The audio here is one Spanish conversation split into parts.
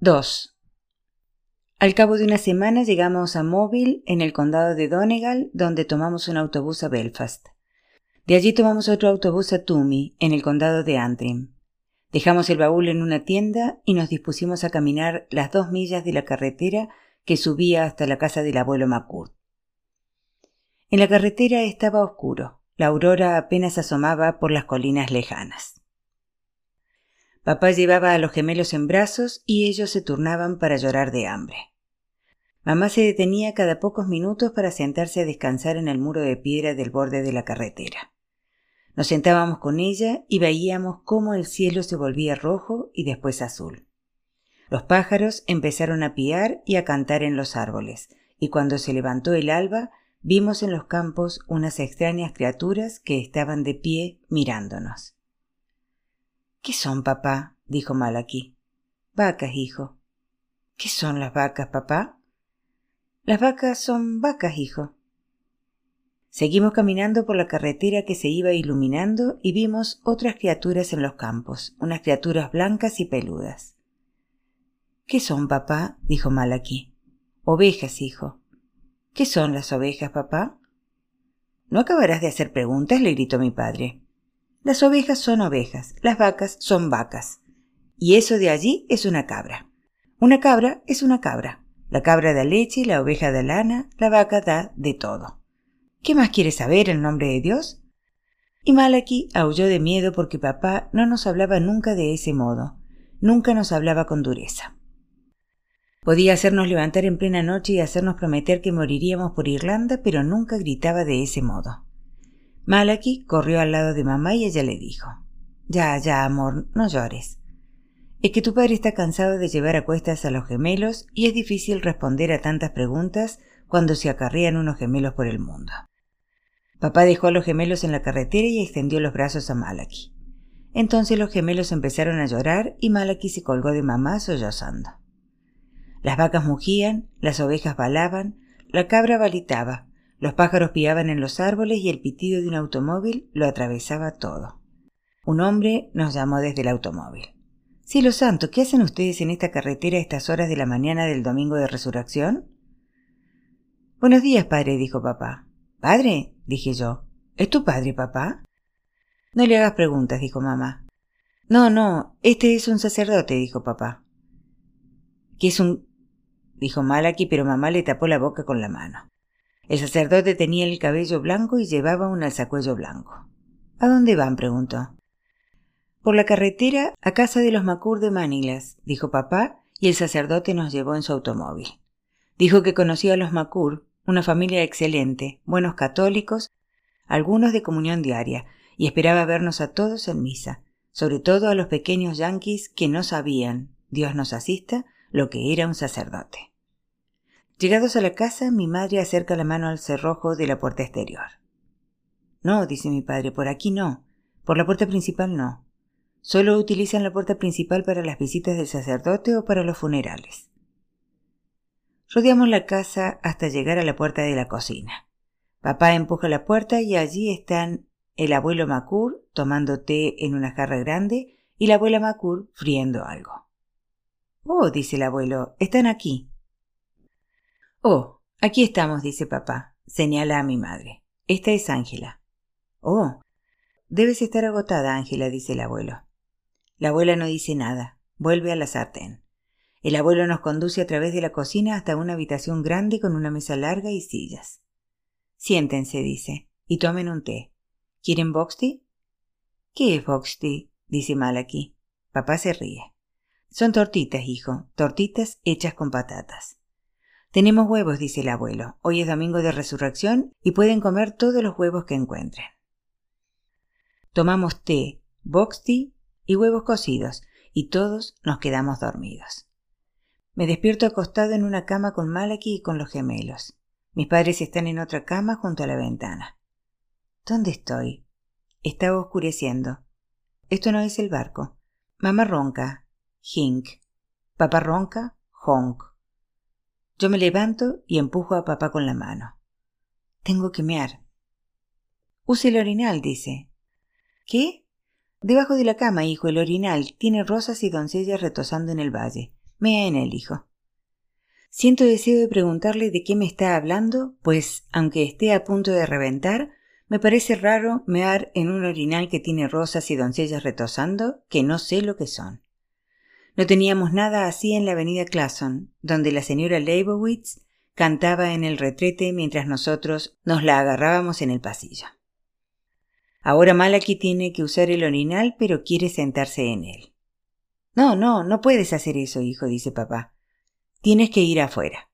2. Al cabo de una semana llegamos a Mobile, en el condado de Donegal, donde tomamos un autobús a Belfast. De allí tomamos otro autobús a Toomey, en el condado de Antrim. Dejamos el baúl en una tienda y nos dispusimos a caminar las dos millas de la carretera que subía hasta la casa del abuelo McCourt. En la carretera estaba oscuro. La aurora apenas asomaba por las colinas lejanas. Papá llevaba a los gemelos en brazos y ellos se turnaban para llorar de hambre. Mamá se detenía cada pocos minutos para sentarse a descansar en el muro de piedra del borde de la carretera. Nos sentábamos con ella y veíamos cómo el cielo se volvía rojo y después azul. Los pájaros empezaron a piar y a cantar en los árboles, y cuando se levantó el alba, vimos en los campos unas extrañas criaturas que estaban de pie mirándonos. ¿Qué son, papá? dijo Malaki. Vacas, hijo. ¿Qué son las vacas, papá? Las vacas son vacas, hijo. Seguimos caminando por la carretera que se iba iluminando y vimos otras criaturas en los campos, unas criaturas blancas y peludas. ¿Qué son, papá? dijo Malaki. Ovejas, hijo. ¿Qué son las ovejas, papá? No acabarás de hacer preguntas, le gritó mi padre. Las ovejas son ovejas, las vacas son vacas. Y eso de allí es una cabra. Una cabra es una cabra. La cabra da leche, la oveja da lana, la vaca da de todo. ¿Qué más quiere saber el nombre de Dios? Y Malaki aulló de miedo porque papá no nos hablaba nunca de ese modo, nunca nos hablaba con dureza. Podía hacernos levantar en plena noche y hacernos prometer que moriríamos por Irlanda, pero nunca gritaba de ese modo. Malaki corrió al lado de mamá y ella le dijo Ya, ya, amor, no llores. Es que tu padre está cansado de llevar a cuestas a los gemelos y es difícil responder a tantas preguntas cuando se acarrean unos gemelos por el mundo. Papá dejó a los gemelos en la carretera y extendió los brazos a Malaki. Entonces los gemelos empezaron a llorar y Malaki se colgó de mamá sollozando. Las vacas mugían, las ovejas balaban, la cabra balitaba, los pájaros piaban en los árboles y el pitido de un automóvil lo atravesaba todo. Un hombre nos llamó desde el automóvil. Cielo santo, ¿qué hacen ustedes en esta carretera a estas horas de la mañana del domingo de resurrección? Buenos días, padre, dijo papá. ¿Padre? dije yo. ¿Es tu padre, papá? No le hagas preguntas, dijo mamá. No, no, este es un sacerdote, dijo papá. ¿Qué es un... dijo Malaki, pero mamá le tapó la boca con la mano. El sacerdote tenía el cabello blanco y llevaba un alzacuello blanco. ¿A dónde van? preguntó. Por la carretera a casa de los Macur de Manilas, dijo papá, y el sacerdote nos llevó en su automóvil. Dijo que conocía a los Macur, una familia excelente, buenos católicos, algunos de comunión diaria, y esperaba vernos a todos en misa, sobre todo a los pequeños yanquis que no sabían, Dios nos asista, lo que era un sacerdote. Llegados a la casa, mi madre acerca la mano al cerrojo de la puerta exterior. No, dice mi padre, por aquí no. Por la puerta principal no. Solo utilizan la puerta principal para las visitas del sacerdote o para los funerales. Rodeamos la casa hasta llegar a la puerta de la cocina. Papá empuja la puerta y allí están el abuelo Macur tomando té en una jarra grande y la abuela Macur friendo algo. Oh, dice el abuelo, están aquí. Oh, aquí estamos, dice papá. Señala a mi madre. Esta es Ángela. Oh, debes estar agotada, Ángela, dice el abuelo. La abuela no dice nada. Vuelve a la sartén. El abuelo nos conduce a través de la cocina hasta una habitación grande con una mesa larga y sillas. Siéntense, dice, y tomen un té. ¿Quieren boxty? ¿Qué es boxty? dice Malaki. Papá se ríe. Son tortitas, hijo, tortitas hechas con patatas. Tenemos huevos, dice el abuelo. Hoy es domingo de resurrección y pueden comer todos los huevos que encuentren. Tomamos té, box tea y huevos cocidos, y todos nos quedamos dormidos. Me despierto acostado en una cama con Malaki y con los gemelos. Mis padres están en otra cama junto a la ventana. ¿Dónde estoy? Estaba oscureciendo. Esto no es el barco. Mamá ronca. Hink. Papá ronca. Honk. Yo me levanto y empujo a papá con la mano. Tengo que mear. Use el orinal, dice. ¿Qué? Debajo de la cama, hijo, el orinal. Tiene rosas y doncellas retosando en el valle. Mea en el hijo. Siento deseo de preguntarle de qué me está hablando, pues, aunque esté a punto de reventar, me parece raro mear en un orinal que tiene rosas y doncellas retosando, que no sé lo que son. No teníamos nada así en la avenida Clason, donde la señora Leibowitz cantaba en el retrete mientras nosotros nos la agarrábamos en el pasillo. Ahora Malaki tiene que usar el orinal, pero quiere sentarse en él. No, no, no puedes hacer eso, hijo, dice papá. Tienes que ir afuera.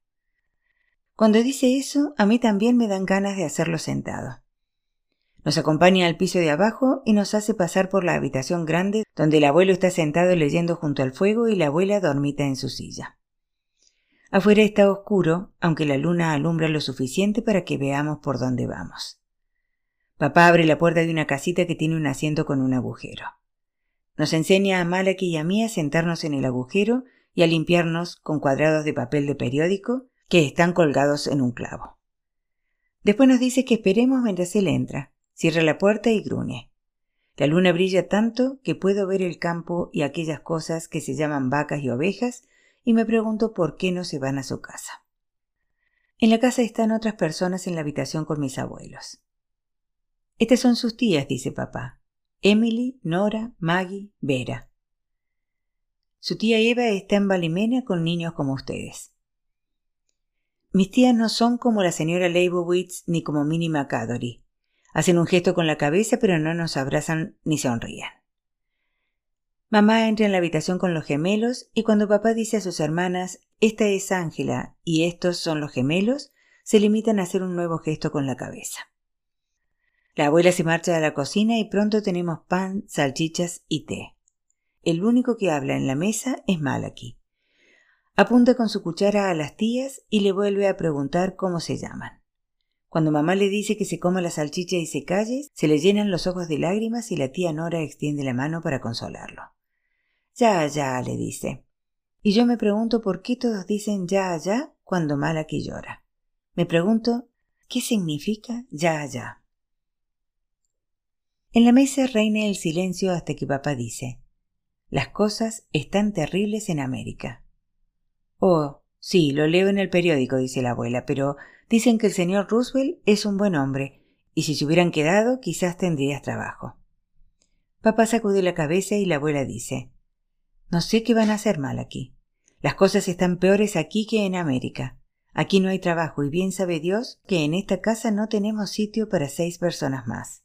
Cuando dice eso, a mí también me dan ganas de hacerlo sentado. Nos acompaña al piso de abajo y nos hace pasar por la habitación grande donde el abuelo está sentado leyendo junto al fuego y la abuela dormita en su silla. Afuera está oscuro, aunque la luna alumbra lo suficiente para que veamos por dónde vamos. Papá abre la puerta de una casita que tiene un asiento con un agujero. Nos enseña a Malaki y a mí a sentarnos en el agujero y a limpiarnos con cuadrados de papel de periódico que están colgados en un clavo. Después nos dice que esperemos mientras él entra, Cierra la puerta y gruñe. La luna brilla tanto que puedo ver el campo y aquellas cosas que se llaman vacas y ovejas y me pregunto por qué no se van a su casa. En la casa están otras personas en la habitación con mis abuelos. Estas son sus tías, dice papá. Emily, Nora, Maggie, Vera. Su tía Eva está en Balimena con niños como ustedes. Mis tías no son como la señora Leibowitz ni como Minnie McAdory. Hacen un gesto con la cabeza, pero no nos abrazan ni sonríen. Mamá entra en la habitación con los gemelos y cuando papá dice a sus hermanas, esta es Ángela y estos son los gemelos, se limitan a hacer un nuevo gesto con la cabeza. La abuela se marcha a la cocina y pronto tenemos pan, salchichas y té. El único que habla en la mesa es Malaki. Apunta con su cuchara a las tías y le vuelve a preguntar cómo se llaman. Cuando mamá le dice que se coma la salchicha y se calle, se le llenan los ojos de lágrimas y la tía Nora extiende la mano para consolarlo. Ya, ya, le dice. Y yo me pregunto por qué todos dicen ya, ya cuando Malaki llora. Me pregunto, ¿qué significa ya, ya? En la mesa reina el silencio hasta que papá dice, las cosas están terribles en América. Oh, sí, lo leo en el periódico, dice la abuela, pero Dicen que el señor Roosevelt es un buen hombre, y si se hubieran quedado quizás tendrías trabajo. Papá sacude la cabeza y la abuela dice No sé qué van a hacer mal aquí. Las cosas están peores aquí que en América. Aquí no hay trabajo y bien sabe Dios que en esta casa no tenemos sitio para seis personas más.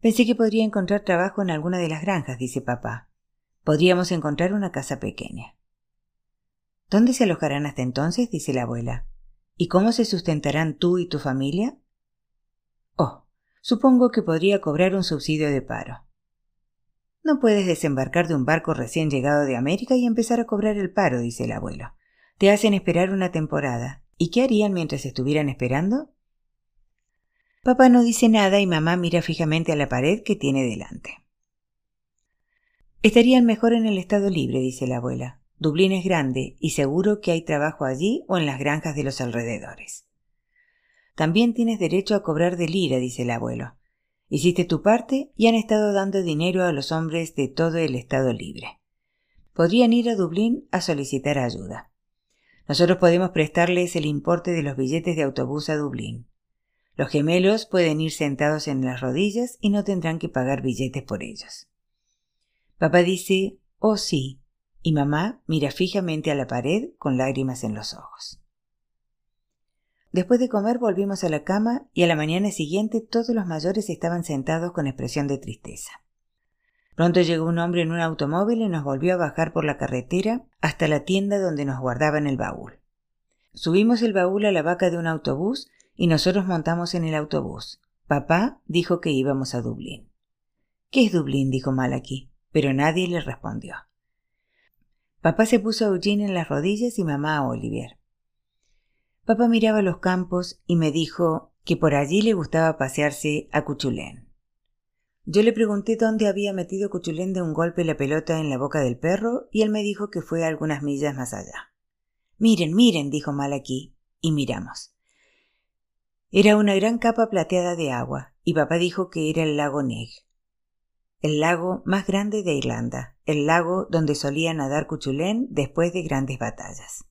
Pensé que podría encontrar trabajo en alguna de las granjas, dice papá. Podríamos encontrar una casa pequeña. ¿Dónde se alojarán hasta entonces? dice la abuela. ¿Y cómo se sustentarán tú y tu familia? Oh, supongo que podría cobrar un subsidio de paro. No puedes desembarcar de un barco recién llegado de América y empezar a cobrar el paro, dice el abuelo. Te hacen esperar una temporada. ¿Y qué harían mientras estuvieran esperando? Papá no dice nada y mamá mira fijamente a la pared que tiene delante. Estarían mejor en el estado libre, dice la abuela. Dublín es grande y seguro que hay trabajo allí o en las granjas de los alrededores. También tienes derecho a cobrar de lira, dice el abuelo. Hiciste tu parte y han estado dando dinero a los hombres de todo el estado libre. Podrían ir a Dublín a solicitar ayuda. Nosotros podemos prestarles el importe de los billetes de autobús a Dublín. Los gemelos pueden ir sentados en las rodillas y no tendrán que pagar billetes por ellos. Papá dice, oh sí, y mamá mira fijamente a la pared con lágrimas en los ojos. Después de comer volvimos a la cama y a la mañana siguiente todos los mayores estaban sentados con expresión de tristeza. Pronto llegó un hombre en un automóvil y nos volvió a bajar por la carretera hasta la tienda donde nos guardaban el baúl. Subimos el baúl a la vaca de un autobús y nosotros montamos en el autobús. Papá dijo que íbamos a Dublín. ¿Qué es Dublín? dijo Malaki, pero nadie le respondió. Papá se puso a Eugene en las rodillas y mamá a Olivier. Papá miraba los campos y me dijo que por allí le gustaba pasearse a Cuchulén. Yo le pregunté dónde había metido Cuchulén de un golpe la pelota en la boca del perro y él me dijo que fue algunas millas más allá. Miren, miren, dijo Malaquí, y miramos. Era una gran capa plateada de agua, y papá dijo que era el lago Neg. El lago más grande de Irlanda, el lago donde solía nadar Cuchulén después de grandes batallas.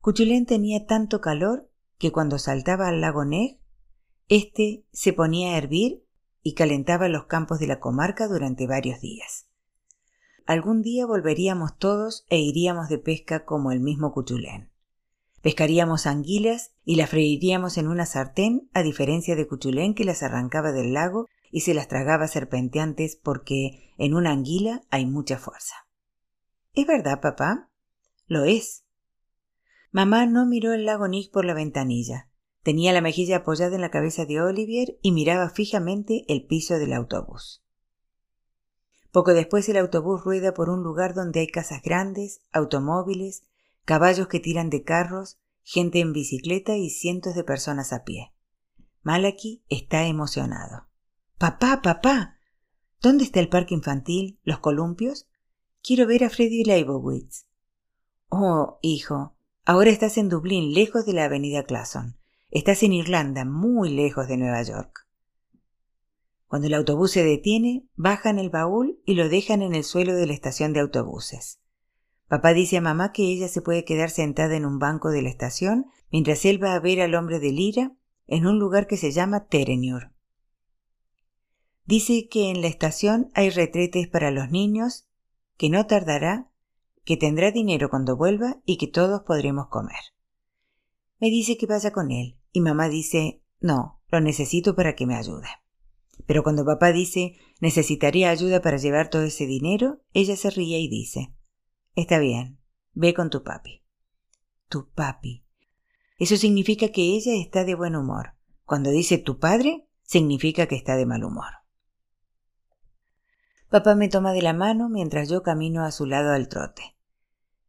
Cuchulén tenía tanto calor que cuando saltaba al lago Neg, éste se ponía a hervir y calentaba los campos de la comarca durante varios días. Algún día volveríamos todos e iríamos de pesca como el mismo Cuchulén. Pescaríamos anguilas y las freiríamos en una sartén, a diferencia de Cuchulén que las arrancaba del lago y se las tragaba serpenteantes porque en una anguila hay mucha fuerza. ¿Es verdad, papá? Lo es. Mamá no miró el lago Nick por la ventanilla. Tenía la mejilla apoyada en la cabeza de Olivier y miraba fijamente el piso del autobús. Poco después el autobús rueda por un lugar donde hay casas grandes, automóviles, caballos que tiran de carros, gente en bicicleta y cientos de personas a pie. Malaki está emocionado. Papá, papá. ¿Dónde está el parque infantil? ¿Los columpios? Quiero ver a Freddy Leibowitz. Oh, hijo, ahora estás en Dublín, lejos de la avenida Clason. Estás en Irlanda, muy lejos de Nueva York. Cuando el autobús se detiene, bajan el baúl y lo dejan en el suelo de la estación de autobuses. Papá dice a mamá que ella se puede quedar sentada en un banco de la estación mientras él va a ver al hombre de Lira en un lugar que se llama Terenure. Dice que en la estación hay retretes para los niños, que no tardará, que tendrá dinero cuando vuelva y que todos podremos comer. Me dice que vaya con él y mamá dice no, lo necesito para que me ayude. Pero cuando papá dice necesitaría ayuda para llevar todo ese dinero, ella se ríe y dice Está bien, ve con tu papi. Tu papi. Eso significa que ella está de buen humor. Cuando dice tu padre, significa que está de mal humor. Papá me toma de la mano mientras yo camino a su lado al trote.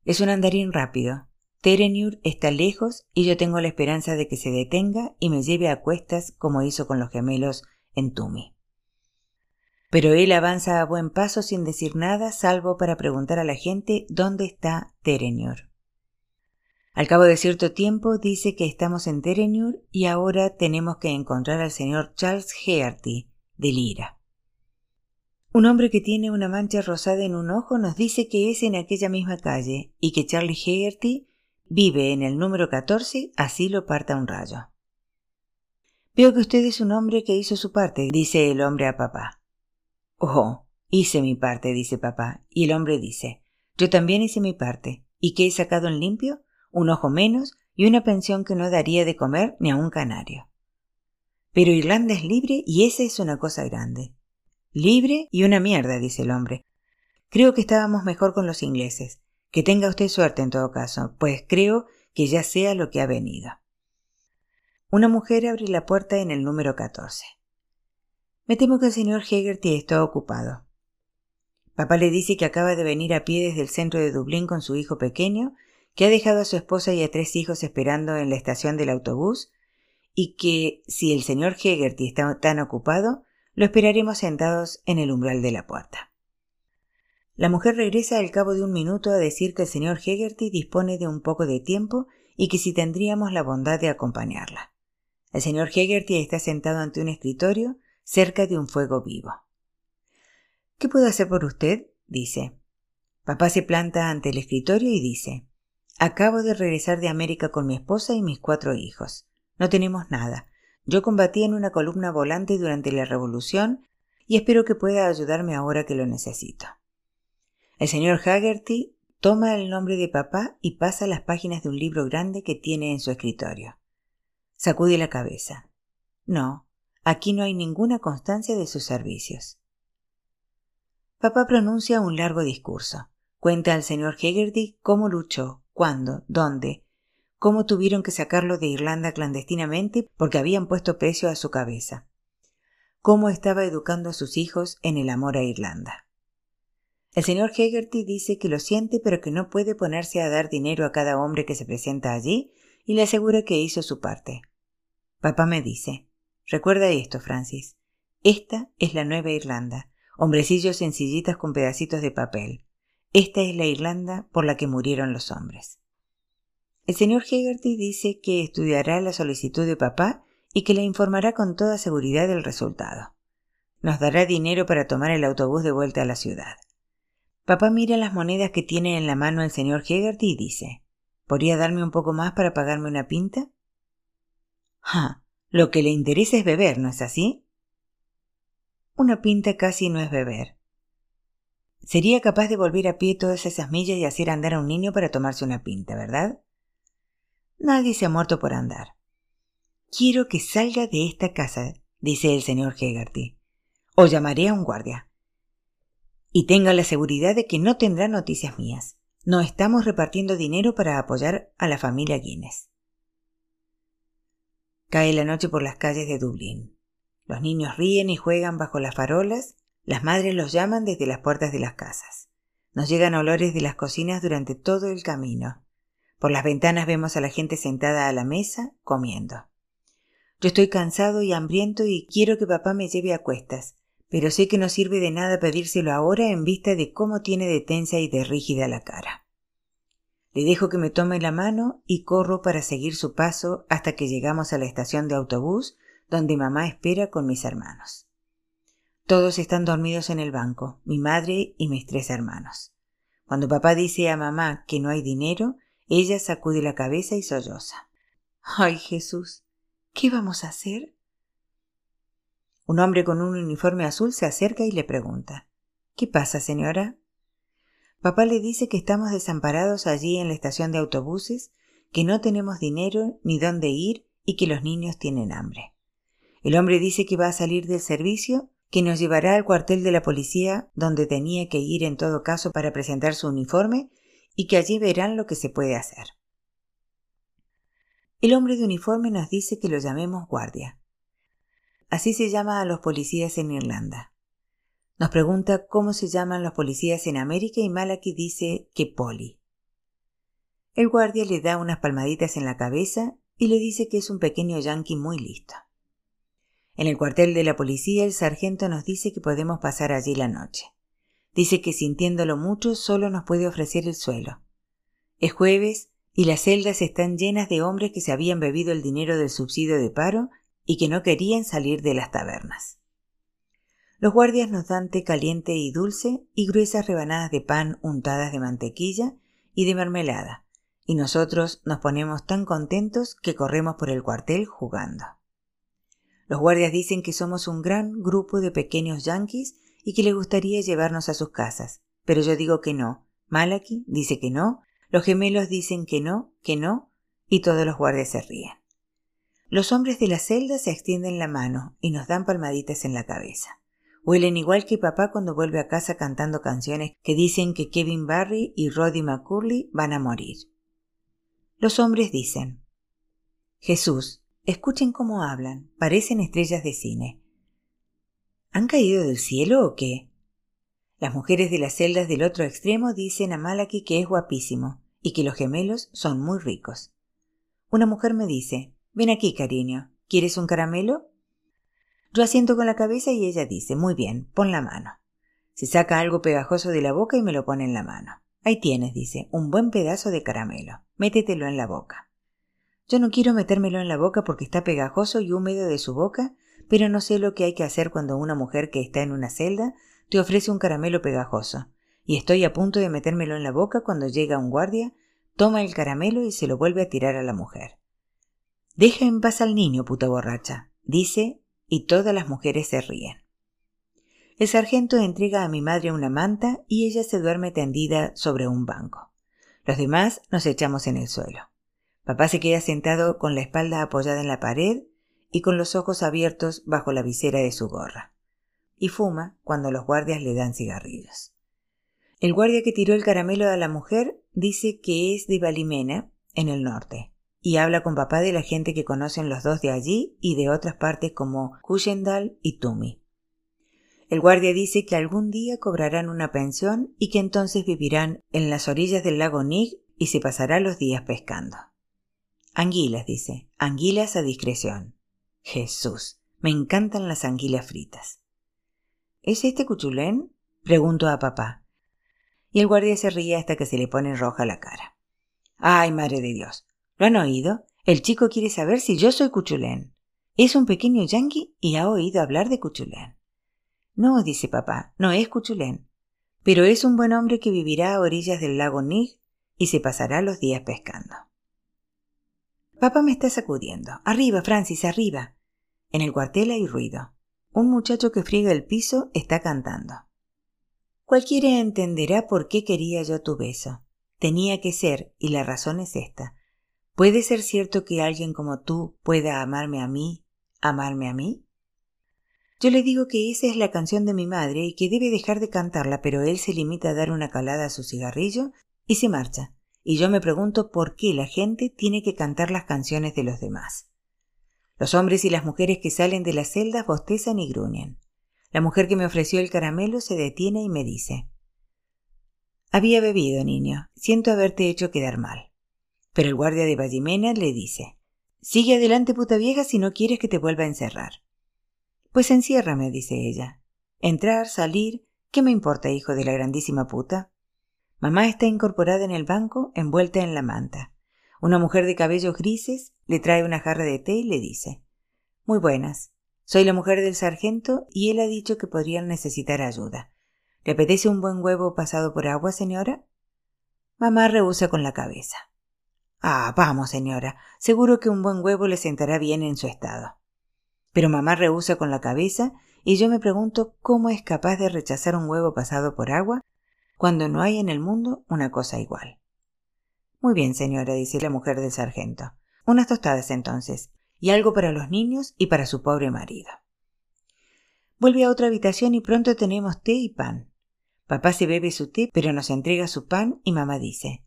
Es un andarín rápido. Terenur está lejos y yo tengo la esperanza de que se detenga y me lleve a cuestas como hizo con los gemelos en Tumi. Pero él avanza a buen paso sin decir nada, salvo para preguntar a la gente dónde está Terenur. Al cabo de cierto tiempo dice que estamos en Terenur y ahora tenemos que encontrar al señor Charles Hearty de Lira. Un hombre que tiene una mancha rosada en un ojo nos dice que es en aquella misma calle y que Charlie Hearty vive en el número 14, así lo parta un rayo. Veo que usted es un hombre que hizo su parte, dice el hombre a papá. Oh, hice mi parte, dice papá, y el hombre dice, yo también hice mi parte. ¿Y qué he sacado en limpio? Un ojo menos y una pensión que no daría de comer ni a un canario. Pero Irlanda es libre y esa es una cosa grande. Libre y una mierda, dice el hombre. Creo que estábamos mejor con los ingleses. Que tenga usted suerte en todo caso, pues creo que ya sea lo que ha venido. Una mujer abre la puerta en el número 14. Me temo que el señor Hegerty está ocupado. Papá le dice que acaba de venir a pie desde el centro de Dublín con su hijo pequeño, que ha dejado a su esposa y a tres hijos esperando en la estación del autobús, y que, si el señor Hegerty está tan ocupado, lo esperaremos sentados en el umbral de la puerta. La mujer regresa al cabo de un minuto a decir que el señor Hegerty dispone de un poco de tiempo y que si tendríamos la bondad de acompañarla. El señor Hegerty está sentado ante un escritorio cerca de un fuego vivo. ¿Qué puedo hacer por usted? dice. Papá se planta ante el escritorio y dice Acabo de regresar de América con mi esposa y mis cuatro hijos. No tenemos nada. Yo combatí en una columna volante durante la Revolución y espero que pueda ayudarme ahora que lo necesito. El señor Haggerty toma el nombre de papá y pasa las páginas de un libro grande que tiene en su escritorio. Sacude la cabeza. No, Aquí no hay ninguna constancia de sus servicios. Papá pronuncia un largo discurso. Cuenta al señor Hegarty cómo luchó, cuándo, dónde, cómo tuvieron que sacarlo de Irlanda clandestinamente porque habían puesto precio a su cabeza, cómo estaba educando a sus hijos en el amor a Irlanda. El señor Hegarty dice que lo siente pero que no puede ponerse a dar dinero a cada hombre que se presenta allí y le asegura que hizo su parte. Papá me dice, Recuerda esto, Francis. Esta es la Nueva Irlanda, hombrecillos en sillitas con pedacitos de papel. Esta es la Irlanda por la que murieron los hombres. El señor Hegarty dice que estudiará la solicitud de papá y que le informará con toda seguridad del resultado. nos dará dinero para tomar el autobús de vuelta a la ciudad. Papá mira las monedas que tiene en la mano el señor Hegarty y dice ¿Podría darme un poco más para pagarme una pinta? Ah, lo que le interesa es beber, ¿no es así? Una pinta casi no es beber. Sería capaz de volver a pie todas esas millas y hacer andar a un niño para tomarse una pinta, ¿verdad? Nadie se ha muerto por andar. Quiero que salga de esta casa, dice el señor Hegarty, o llamaré a un guardia. Y tenga la seguridad de que no tendrá noticias mías. No estamos repartiendo dinero para apoyar a la familia Guinness. Cae la noche por las calles de Dublín. Los niños ríen y juegan bajo las farolas, las madres los llaman desde las puertas de las casas. Nos llegan olores de las cocinas durante todo el camino. Por las ventanas vemos a la gente sentada a la mesa, comiendo. Yo estoy cansado y hambriento y quiero que papá me lleve a cuestas, pero sé que no sirve de nada pedírselo ahora en vista de cómo tiene de tensa y de rígida la cara. Le dejo que me tome la mano y corro para seguir su paso hasta que llegamos a la estación de autobús donde mamá espera con mis hermanos. Todos están dormidos en el banco, mi madre y mis tres hermanos. Cuando papá dice a mamá que no hay dinero, ella sacude la cabeza y solloza. Ay Jesús, ¿qué vamos a hacer? Un hombre con un uniforme azul se acerca y le pregunta ¿Qué pasa, señora? Papá le dice que estamos desamparados allí en la estación de autobuses, que no tenemos dinero ni dónde ir y que los niños tienen hambre. El hombre dice que va a salir del servicio, que nos llevará al cuartel de la policía donde tenía que ir en todo caso para presentar su uniforme y que allí verán lo que se puede hacer. El hombre de uniforme nos dice que lo llamemos guardia. Así se llama a los policías en Irlanda. Nos pregunta cómo se llaman los policías en América y Malaki dice que poli. El guardia le da unas palmaditas en la cabeza y le dice que es un pequeño yankee muy listo. En el cuartel de la policía el sargento nos dice que podemos pasar allí la noche. Dice que sintiéndolo mucho solo nos puede ofrecer el suelo. Es jueves y las celdas están llenas de hombres que se habían bebido el dinero del subsidio de paro y que no querían salir de las tabernas. Los guardias nos dan té caliente y dulce y gruesas rebanadas de pan untadas de mantequilla y de mermelada, y nosotros nos ponemos tan contentos que corremos por el cuartel jugando. Los guardias dicen que somos un gran grupo de pequeños yanquis y que les gustaría llevarnos a sus casas, pero yo digo que no. Malaki dice que no, los gemelos dicen que no, que no, y todos los guardias se ríen. Los hombres de la celda se extienden la mano y nos dan palmaditas en la cabeza. Huelen igual que papá cuando vuelve a casa cantando canciones que dicen que Kevin Barry y Roddy McCurley van a morir. Los hombres dicen Jesús, escuchen cómo hablan, parecen estrellas de cine. ¿Han caído del cielo o qué? Las mujeres de las celdas del otro extremo dicen a Malaki que es guapísimo y que los gemelos son muy ricos. Una mujer me dice Ven aquí, cariño. ¿Quieres un caramelo? Yo asiento con la cabeza y ella dice Muy bien, pon la mano. Se saca algo pegajoso de la boca y me lo pone en la mano. Ahí tienes, dice, un buen pedazo de caramelo. Métetelo en la boca. Yo no quiero metérmelo en la boca porque está pegajoso y húmedo de su boca, pero no sé lo que hay que hacer cuando una mujer que está en una celda te ofrece un caramelo pegajoso. Y estoy a punto de metérmelo en la boca cuando llega un guardia, toma el caramelo y se lo vuelve a tirar a la mujer. Deja en paz al niño, puta borracha, dice, y todas las mujeres se ríen. El sargento entrega a mi madre una manta y ella se duerme tendida sobre un banco. Los demás nos echamos en el suelo. Papá se queda sentado con la espalda apoyada en la pared y con los ojos abiertos bajo la visera de su gorra. Y fuma cuando los guardias le dan cigarrillos. El guardia que tiró el caramelo a la mujer dice que es de Balimena, en el norte y habla con papá de la gente que conocen los dos de allí y de otras partes como Cuyendal y Tumi. El guardia dice que algún día cobrarán una pensión y que entonces vivirán en las orillas del lago Nig y se pasará los días pescando. Anguilas, dice, anguilas a discreción. Jesús, me encantan las anguilas fritas. ¿Es este cuchulén? pregunto a papá. Y el guardia se ríe hasta que se le pone roja la cara. Ay, madre de Dios, ¿Lo han oído? El chico quiere saber si yo soy Cuchulén. Es un pequeño yanqui y ha oído hablar de Cuchulén. No, dice papá, no es Cuchulén, pero es un buen hombre que vivirá a orillas del lago Nig y se pasará los días pescando. Papá me está sacudiendo. Arriba, Francis, arriba. En el cuartel hay ruido. Un muchacho que friega el piso está cantando. Cualquiera entenderá por qué quería yo tu beso. Tenía que ser, y la razón es esta. ¿Puede ser cierto que alguien como tú pueda amarme a mí, amarme a mí? Yo le digo que esa es la canción de mi madre y que debe dejar de cantarla, pero él se limita a dar una calada a su cigarrillo y se marcha. Y yo me pregunto por qué la gente tiene que cantar las canciones de los demás. Los hombres y las mujeres que salen de las celdas bostezan y gruñen. La mujer que me ofreció el caramelo se detiene y me dice Había bebido, niño. Siento haberte hecho quedar mal. Pero el guardia de Vallimena le dice Sigue adelante, puta vieja, si no quieres que te vuelva a encerrar. Pues enciérrame, dice ella. Entrar, salir, ¿qué me importa, hijo de la grandísima puta? Mamá está incorporada en el banco, envuelta en la manta. Una mujer de cabellos grises le trae una jarra de té y le dice Muy buenas. Soy la mujer del sargento y él ha dicho que podrían necesitar ayuda. ¿Le apetece un buen huevo pasado por agua, señora? Mamá rehúsa con la cabeza. Ah, vamos, señora. Seguro que un buen huevo le sentará bien en su estado. Pero mamá rehúsa con la cabeza y yo me pregunto cómo es capaz de rechazar un huevo pasado por agua cuando no hay en el mundo una cosa igual. Muy bien, señora, dice la mujer del sargento. Unas tostadas entonces y algo para los niños y para su pobre marido. Vuelve a otra habitación y pronto tenemos té y pan. Papá se bebe su té, pero nos entrega su pan y mamá dice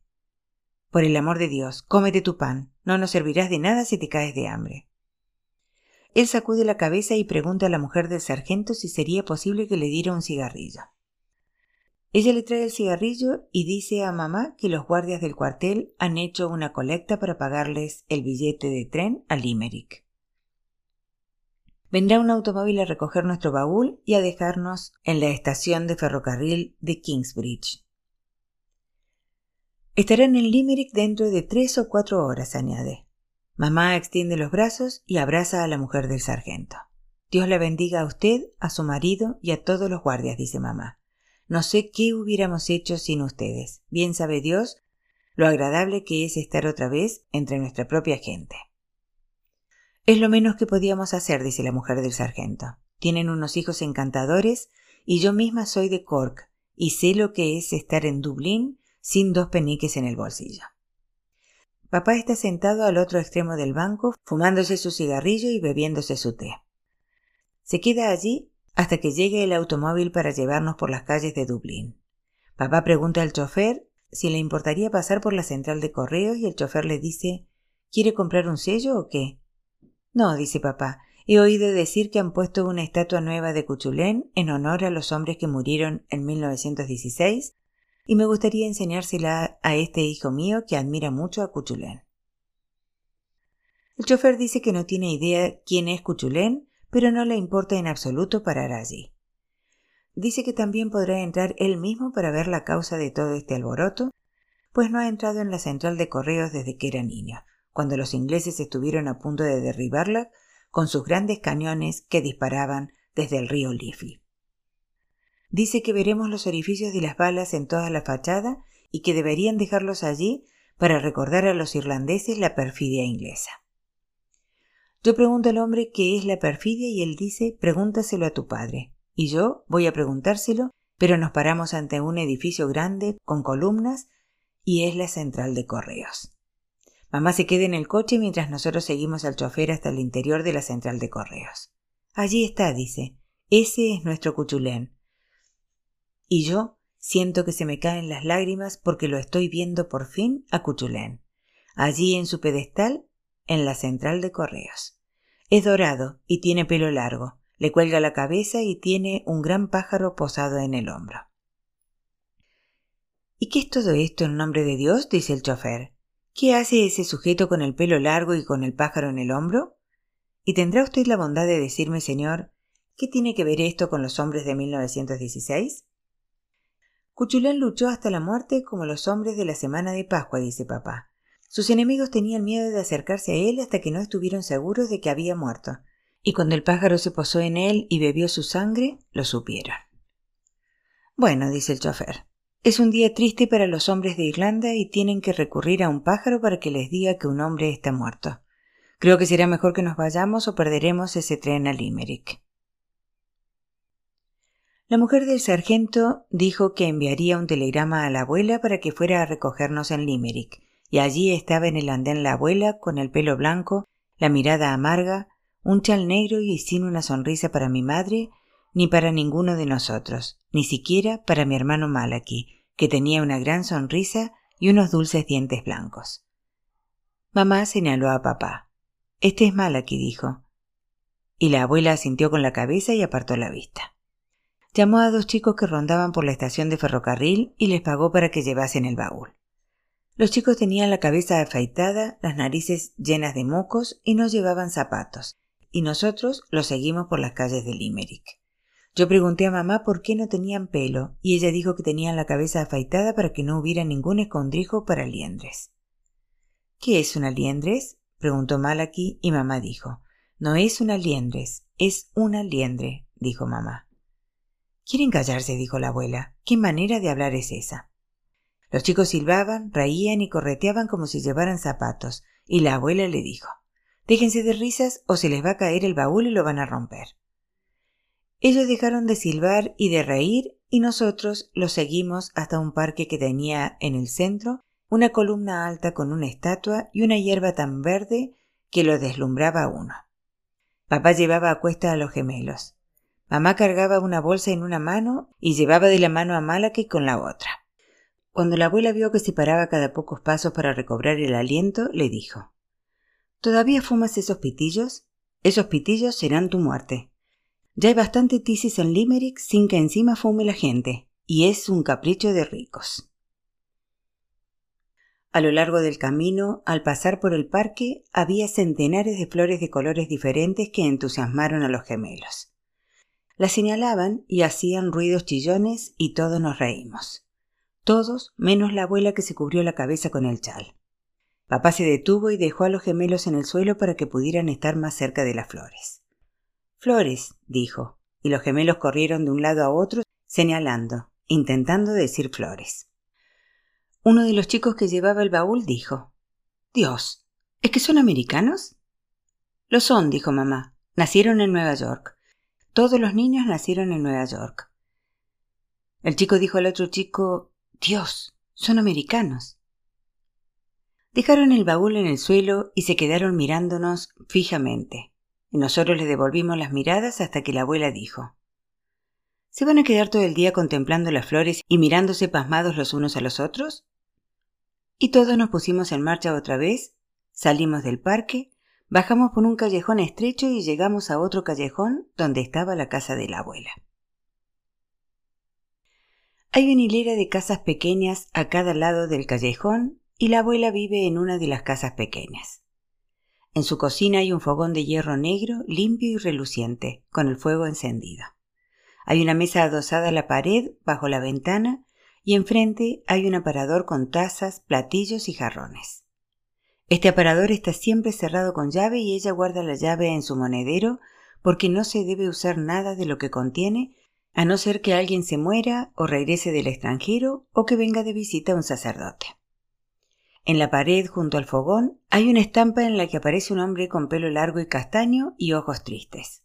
Por el amor de Dios, cómete tu pan, no nos servirás de nada si te caes de hambre. Él sacude la cabeza y pregunta a la mujer del sargento si sería posible que le diera un cigarrillo. Ella le trae el cigarrillo y dice a mamá que los guardias del cuartel han hecho una colecta para pagarles el billete de tren a Limerick. Vendrá un automóvil a recoger nuestro baúl y a dejarnos en la estación de ferrocarril de Kingsbridge. Estarán en Limerick dentro de tres o cuatro horas, añade. Mamá extiende los brazos y abraza a la mujer del sargento. Dios la bendiga a usted, a su marido y a todos los guardias, dice mamá. No sé qué hubiéramos hecho sin ustedes. Bien sabe Dios lo agradable que es estar otra vez entre nuestra propia gente. Es lo menos que podíamos hacer, dice la mujer del sargento. Tienen unos hijos encantadores y yo misma soy de Cork y sé lo que es estar en Dublín sin dos peniques en el bolsillo. Papá está sentado al otro extremo del banco, fumándose su cigarrillo y bebiéndose su té. Se queda allí hasta que llegue el automóvil para llevarnos por las calles de Dublín. Papá pregunta al chofer si le importaría pasar por la central de correos y el chofer le dice ¿Quiere comprar un sello o qué? No, dice papá, he oído decir que han puesto una estatua nueva de Cuchulén en honor a los hombres que murieron en 1916 y me gustaría enseñársela a este hijo mío que admira mucho a Cuchulén. El chofer dice que no tiene idea quién es Cuchulén pero no le importa en absoluto parar allí. Dice que también podrá entrar él mismo para ver la causa de todo este alboroto, pues no ha entrado en la central de correos desde que era niño, cuando los ingleses estuvieron a punto de derribarla con sus grandes cañones que disparaban desde el río Liffey. Dice que veremos los orificios de las balas en toda la fachada y que deberían dejarlos allí para recordar a los irlandeses la perfidia inglesa. Yo pregunto al hombre qué es la perfidia y él dice pregúntaselo a tu padre. Y yo voy a preguntárselo, pero nos paramos ante un edificio grande con columnas y es la central de correos. Mamá se queda en el coche mientras nosotros seguimos al chofer hasta el interior de la central de correos. Allí está, dice. Ese es nuestro cuchulén. Y yo siento que se me caen las lágrimas porque lo estoy viendo por fin a Cuchulén, allí en su pedestal en la central de correos. Es dorado y tiene pelo largo, le cuelga la cabeza y tiene un gran pájaro posado en el hombro. ¿Y qué es todo esto en nombre de Dios? dice el chofer. ¿Qué hace ese sujeto con el pelo largo y con el pájaro en el hombro? ¿Y tendrá usted la bondad de decirme, señor, qué tiene que ver esto con los hombres de 1916? Cuchulén luchó hasta la muerte como los hombres de la semana de Pascua, dice papá. Sus enemigos tenían miedo de acercarse a él hasta que no estuvieron seguros de que había muerto, y cuando el pájaro se posó en él y bebió su sangre, lo supieron. Bueno, dice el chofer, es un día triste para los hombres de Irlanda y tienen que recurrir a un pájaro para que les diga que un hombre está muerto. Creo que será mejor que nos vayamos o perderemos ese tren a Limerick. La mujer del sargento dijo que enviaría un telegrama a la abuela para que fuera a recogernos en Limerick, y allí estaba en el andén la abuela con el pelo blanco, la mirada amarga, un chal negro y sin una sonrisa para mi madre, ni para ninguno de nosotros, ni siquiera para mi hermano Malaki, que tenía una gran sonrisa y unos dulces dientes blancos. Mamá señaló a papá. Este es Malaki, dijo. Y la abuela asintió con la cabeza y apartó la vista. Llamó a dos chicos que rondaban por la estación de ferrocarril y les pagó para que llevasen el baúl. Los chicos tenían la cabeza afeitada, las narices llenas de mocos y no llevaban zapatos, y nosotros los seguimos por las calles de Limerick. Yo pregunté a mamá por qué no tenían pelo, y ella dijo que tenían la cabeza afeitada para que no hubiera ningún escondrijo para liendres. ¿Qué es una liendres? preguntó Malaki y mamá dijo. No es una liendres, es una liendre, dijo mamá. Quieren callarse, dijo la abuela. ¿Qué manera de hablar es esa? Los chicos silbaban, reían y correteaban como si llevaran zapatos, y la abuela le dijo Déjense de risas o se les va a caer el baúl y lo van a romper. Ellos dejaron de silbar y de reír y nosotros los seguimos hasta un parque que tenía en el centro una columna alta con una estatua y una hierba tan verde que lo deslumbraba a uno. Papá llevaba a cuesta a los gemelos. Mamá cargaba una bolsa en una mano y llevaba de la mano a Malaki con la otra. Cuando la abuela vio que se paraba cada pocos pasos para recobrar el aliento, le dijo ¿Todavía fumas esos pitillos? Esos pitillos serán tu muerte. Ya hay bastante tisis en Limerick sin que encima fume la gente, y es un capricho de ricos. A lo largo del camino, al pasar por el parque, había centenares de flores de colores diferentes que entusiasmaron a los gemelos. Las señalaban y hacían ruidos chillones y todos nos reímos. Todos menos la abuela que se cubrió la cabeza con el chal. Papá se detuvo y dejó a los gemelos en el suelo para que pudieran estar más cerca de las flores. Flores, dijo, y los gemelos corrieron de un lado a otro, señalando, intentando decir flores. Uno de los chicos que llevaba el baúl dijo Dios, ¿es que son americanos? Lo son, dijo mamá. Nacieron en Nueva York. Todos los niños nacieron en Nueva York. El chico dijo al otro chico Dios, son americanos. Dejaron el baúl en el suelo y se quedaron mirándonos fijamente. Y nosotros les devolvimos las miradas hasta que la abuela dijo ¿Se van a quedar todo el día contemplando las flores y mirándose pasmados los unos a los otros? Y todos nos pusimos en marcha otra vez, salimos del parque, bajamos por un callejón estrecho y llegamos a otro callejón donde estaba la casa de la abuela. Hay una hilera de casas pequeñas a cada lado del callejón y la abuela vive en una de las casas pequeñas. En su cocina hay un fogón de hierro negro, limpio y reluciente, con el fuego encendido. Hay una mesa adosada a la pared, bajo la ventana, y enfrente hay un aparador con tazas, platillos y jarrones. Este aparador está siempre cerrado con llave y ella guarda la llave en su monedero porque no se debe usar nada de lo que contiene a no ser que alguien se muera o regrese del extranjero o que venga de visita un sacerdote. En la pared junto al fogón hay una estampa en la que aparece un hombre con pelo largo y castaño y ojos tristes.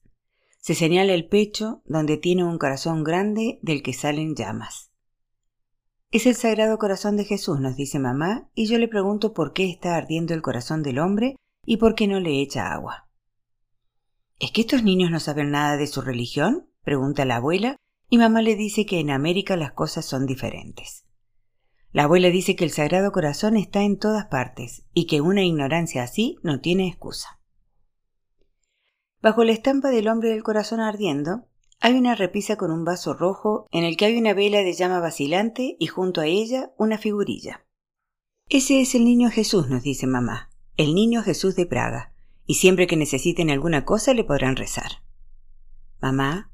Se señala el pecho donde tiene un corazón grande del que salen llamas. Es el Sagrado Corazón de Jesús, nos dice mamá, y yo le pregunto por qué está ardiendo el corazón del hombre y por qué no le echa agua. ¿Es que estos niños no saben nada de su religión? Pregunta la abuela, y mamá le dice que en América las cosas son diferentes. La abuela dice que el Sagrado Corazón está en todas partes y que una ignorancia así no tiene excusa. Bajo la estampa del hombre del corazón ardiendo, hay una repisa con un vaso rojo en el que hay una vela de llama vacilante y junto a ella una figurilla. Ese es el niño Jesús, nos dice mamá, el niño Jesús de Praga, y siempre que necesiten alguna cosa le podrán rezar. Mamá,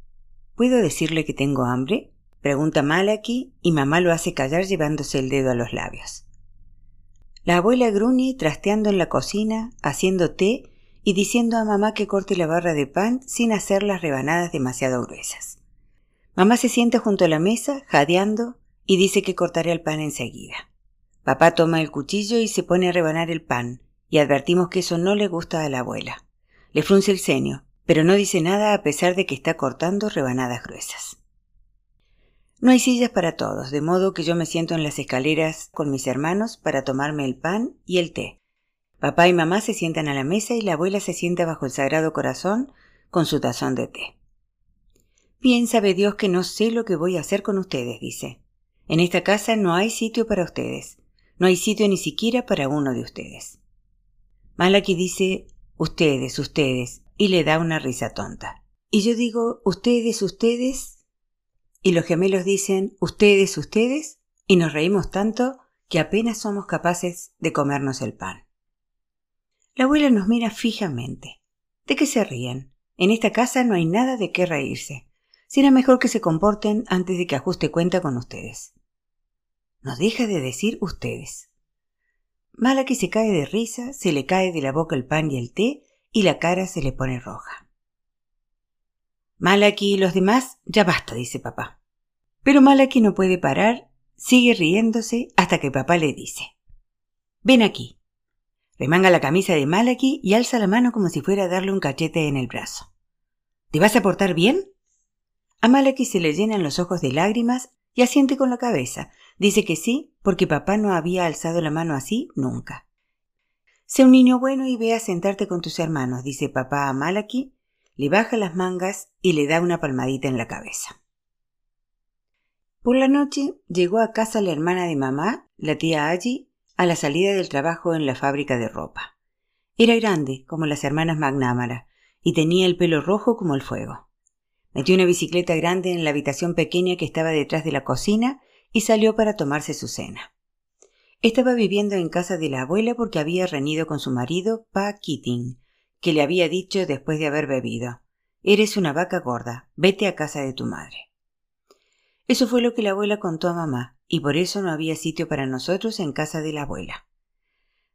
¿puedo decirle que tengo hambre? pregunta Malaki y mamá lo hace callar llevándose el dedo a los labios. La abuela gruñe trasteando en la cocina, haciendo té y diciendo a mamá que corte la barra de pan sin hacer las rebanadas demasiado gruesas. Mamá se sienta junto a la mesa, jadeando, y dice que cortaré el pan enseguida. Papá toma el cuchillo y se pone a rebanar el pan, y advertimos que eso no le gusta a la abuela. Le frunce el ceño, pero no dice nada a pesar de que está cortando rebanadas gruesas. No hay sillas para todos, de modo que yo me siento en las escaleras con mis hermanos para tomarme el pan y el té. Papá y mamá se sientan a la mesa y la abuela se sienta bajo el Sagrado Corazón con su tazón de té. Bien sabe Dios que no sé lo que voy a hacer con ustedes, dice. En esta casa no hay sitio para ustedes. No hay sitio ni siquiera para uno de ustedes. Malaki dice ustedes, ustedes, y le da una risa tonta. Y yo digo ustedes, ustedes, y los gemelos dicen ustedes, ustedes, y nos reímos tanto que apenas somos capaces de comernos el pan. La abuela nos mira fijamente. ¿De qué se ríen? En esta casa no hay nada de qué reírse. Será mejor que se comporten antes de que ajuste cuenta con ustedes. No deja de decir ustedes. Malaki se cae de risa, se le cae de la boca el pan y el té y la cara se le pone roja. Malaki y los demás, ya basta, dice papá. Pero Malaki no puede parar, sigue riéndose hasta que papá le dice: Ven aquí. Remanga la camisa de Malaki y alza la mano como si fuera a darle un cachete en el brazo. ¿Te vas a portar bien? A Malaki se le llenan los ojos de lágrimas y asiente con la cabeza. Dice que sí, porque papá no había alzado la mano así nunca. Sé un niño bueno y ve a sentarte con tus hermanos, dice papá a Malaki, le baja las mangas y le da una palmadita en la cabeza. Por la noche llegó a casa la hermana de mamá, la tía Allí, a la salida del trabajo en la fábrica de ropa. Era grande, como las hermanas McNamara, y tenía el pelo rojo como el fuego. Metió una bicicleta grande en la habitación pequeña que estaba detrás de la cocina y salió para tomarse su cena. Estaba viviendo en casa de la abuela porque había reñido con su marido, Pa Keating, que le había dicho después de haber bebido Eres una vaca gorda, vete a casa de tu madre. Eso fue lo que la abuela contó a mamá, y por eso no había sitio para nosotros en casa de la abuela.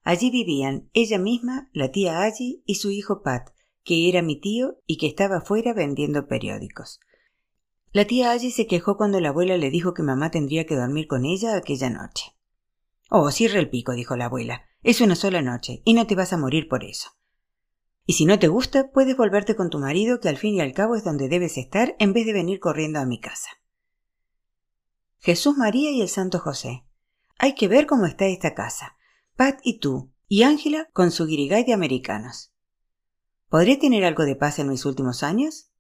Allí vivían ella misma, la tía Allí y su hijo Pat, que era mi tío y que estaba fuera vendiendo periódicos. La tía Allí se quejó cuando la abuela le dijo que mamá tendría que dormir con ella aquella noche. Oh, cierra el pico, dijo la abuela. Es una sola noche, y no te vas a morir por eso. Y si no te gusta, puedes volverte con tu marido, que al fin y al cabo es donde debes estar, en vez de venir corriendo a mi casa. Jesús María y el Santo José. Hay que ver cómo está esta casa. Pat y tú, y Ángela con su guirigay de americanos. ¿Podré tener algo de paz en mis últimos años?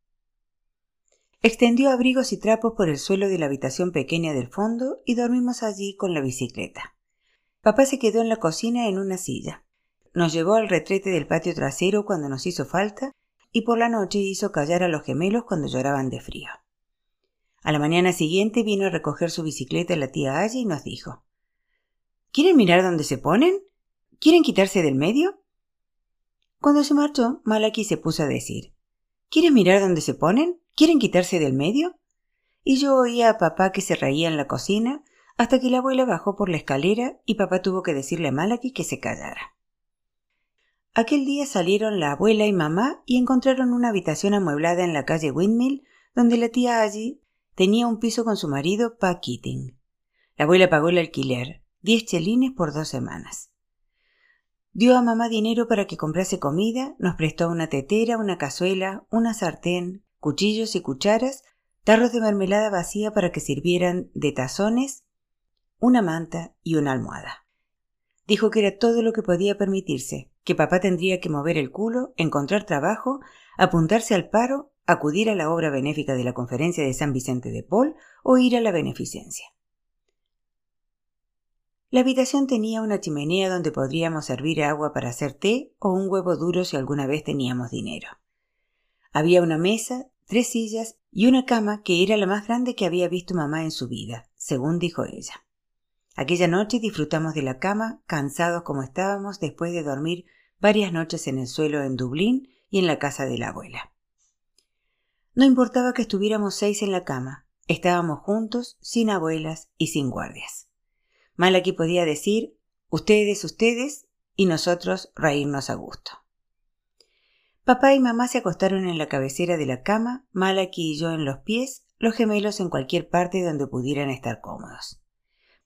Extendió abrigos y trapos por el suelo de la habitación pequeña del fondo y dormimos allí con la bicicleta. Papá se quedó en la cocina en una silla. Nos llevó al retrete del patio trasero cuando nos hizo falta y por la noche hizo callar a los gemelos cuando lloraban de frío. A la mañana siguiente vino a recoger su bicicleta la tía Aya y nos dijo ¿Quieren mirar dónde se ponen? ¿Quieren quitarse del medio? Cuando se marchó, Malaki se puso a decir ¿Quieren mirar dónde se ponen? ¿Quieren quitarse del medio? Y yo oía a papá que se reía en la cocina hasta que la abuela bajó por la escalera y papá tuvo que decirle a Malaki que se callara. Aquel día salieron la abuela y mamá y encontraron una habitación amueblada en la calle Windmill donde la tía allí tenía un piso con su marido, Pa Keating. La abuela pagó el alquiler, diez chelines por dos semanas. Dio a mamá dinero para que comprase comida, nos prestó una tetera, una cazuela, una sartén, cuchillos y cucharas, tarros de mermelada vacía para que sirvieran de tazones, una manta y una almohada. Dijo que era todo lo que podía permitirse, que papá tendría que mover el culo, encontrar trabajo, apuntarse al paro, acudir a la obra benéfica de la conferencia de San Vicente de Paul o ir a la beneficencia. La habitación tenía una chimenea donde podríamos servir agua para hacer té o un huevo duro si alguna vez teníamos dinero. Había una mesa, tres sillas y una cama que era la más grande que había visto mamá en su vida, según dijo ella. Aquella noche disfrutamos de la cama, cansados como estábamos después de dormir varias noches en el suelo en Dublín y en la casa de la abuela. No importaba que estuviéramos seis en la cama, estábamos juntos, sin abuelas y sin guardias. Malaki podía decir ustedes, ustedes y nosotros reírnos a gusto. Papá y mamá se acostaron en la cabecera de la cama, Malaki y yo en los pies, los gemelos en cualquier parte donde pudieran estar cómodos.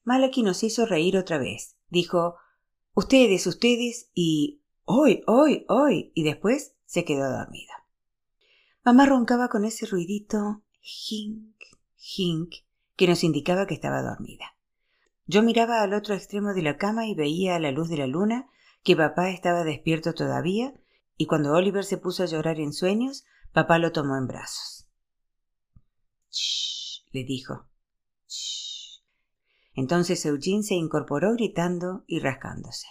Malaki nos hizo reír otra vez. Dijo Ustedes, ustedes y hoy, hoy, hoy. y después se quedó dormida. Mamá roncaba con ese ruidito hink, hink, que nos indicaba que estaba dormida. Yo miraba al otro extremo de la cama y veía a la luz de la luna que papá estaba despierto todavía y cuando Oliver se puso a llorar en sueños, papá lo tomó en brazos. Shh, le dijo. Entonces Eugene se incorporó gritando y rascándose.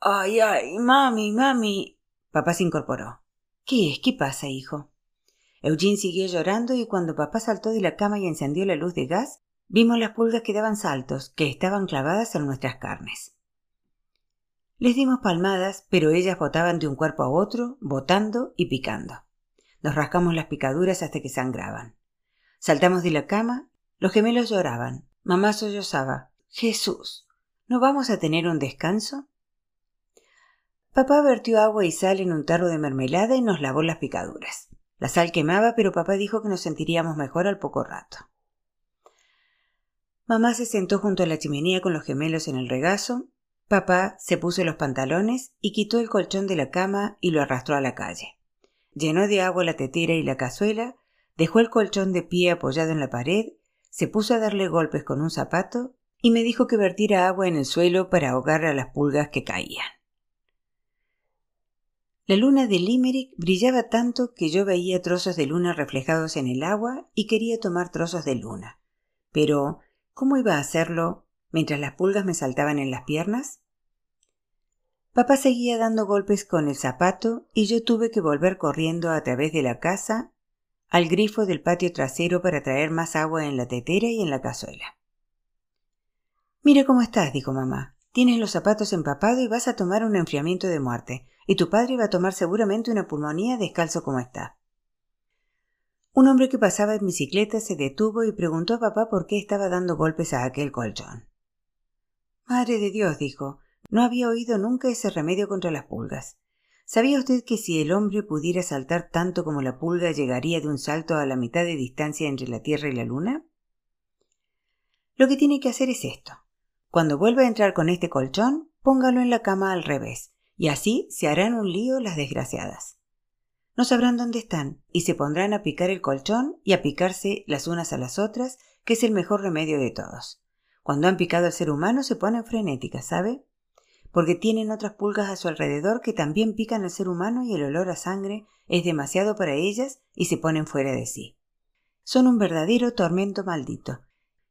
Ay, ay, mami, mami. Papá se incorporó. ¿Qué es? ¿Qué pasa, hijo? Eugene siguió llorando y cuando papá saltó de la cama y encendió la luz de gas, vimos las pulgas que daban saltos, que estaban clavadas en nuestras carnes. Les dimos palmadas, pero ellas botaban de un cuerpo a otro, botando y picando. Nos rascamos las picaduras hasta que sangraban. Saltamos de la cama, los gemelos lloraban. Mamá sollozaba. Jesús, ¿no vamos a tener un descanso? Papá vertió agua y sal en un tarro de mermelada y nos lavó las picaduras. La sal quemaba, pero papá dijo que nos sentiríamos mejor al poco rato. Mamá se sentó junto a la chimenea con los gemelos en el regazo Papá se puso los pantalones y quitó el colchón de la cama y lo arrastró a la calle. Llenó de agua la tetera y la cazuela, dejó el colchón de pie apoyado en la pared, se puso a darle golpes con un zapato y me dijo que vertiera agua en el suelo para ahogar a las pulgas que caían. La luna de Limerick brillaba tanto que yo veía trozos de luna reflejados en el agua y quería tomar trozos de luna. Pero, ¿cómo iba a hacerlo mientras las pulgas me saltaban en las piernas? Papá seguía dando golpes con el zapato y yo tuve que volver corriendo a través de la casa al grifo del patio trasero para traer más agua en la tetera y en la cazuela. Mira cómo estás, dijo mamá. Tienes los zapatos empapados y vas a tomar un enfriamiento de muerte, y tu padre va a tomar seguramente una pulmonía descalzo como está. Un hombre que pasaba en bicicleta se detuvo y preguntó a papá por qué estaba dando golpes a aquel colchón. Madre de Dios, dijo, no había oído nunca ese remedio contra las pulgas. ¿Sabía usted que si el hombre pudiera saltar tanto como la pulga llegaría de un salto a la mitad de distancia entre la Tierra y la Luna? Lo que tiene que hacer es esto. Cuando vuelva a entrar con este colchón, póngalo en la cama al revés, y así se harán un lío las desgraciadas. No sabrán dónde están, y se pondrán a picar el colchón y a picarse las unas a las otras, que es el mejor remedio de todos. Cuando han picado al ser humano se ponen frenéticas, ¿sabe? Porque tienen otras pulgas a su alrededor que también pican al ser humano y el olor a sangre es demasiado para ellas y se ponen fuera de sí. Son un verdadero tormento maldito.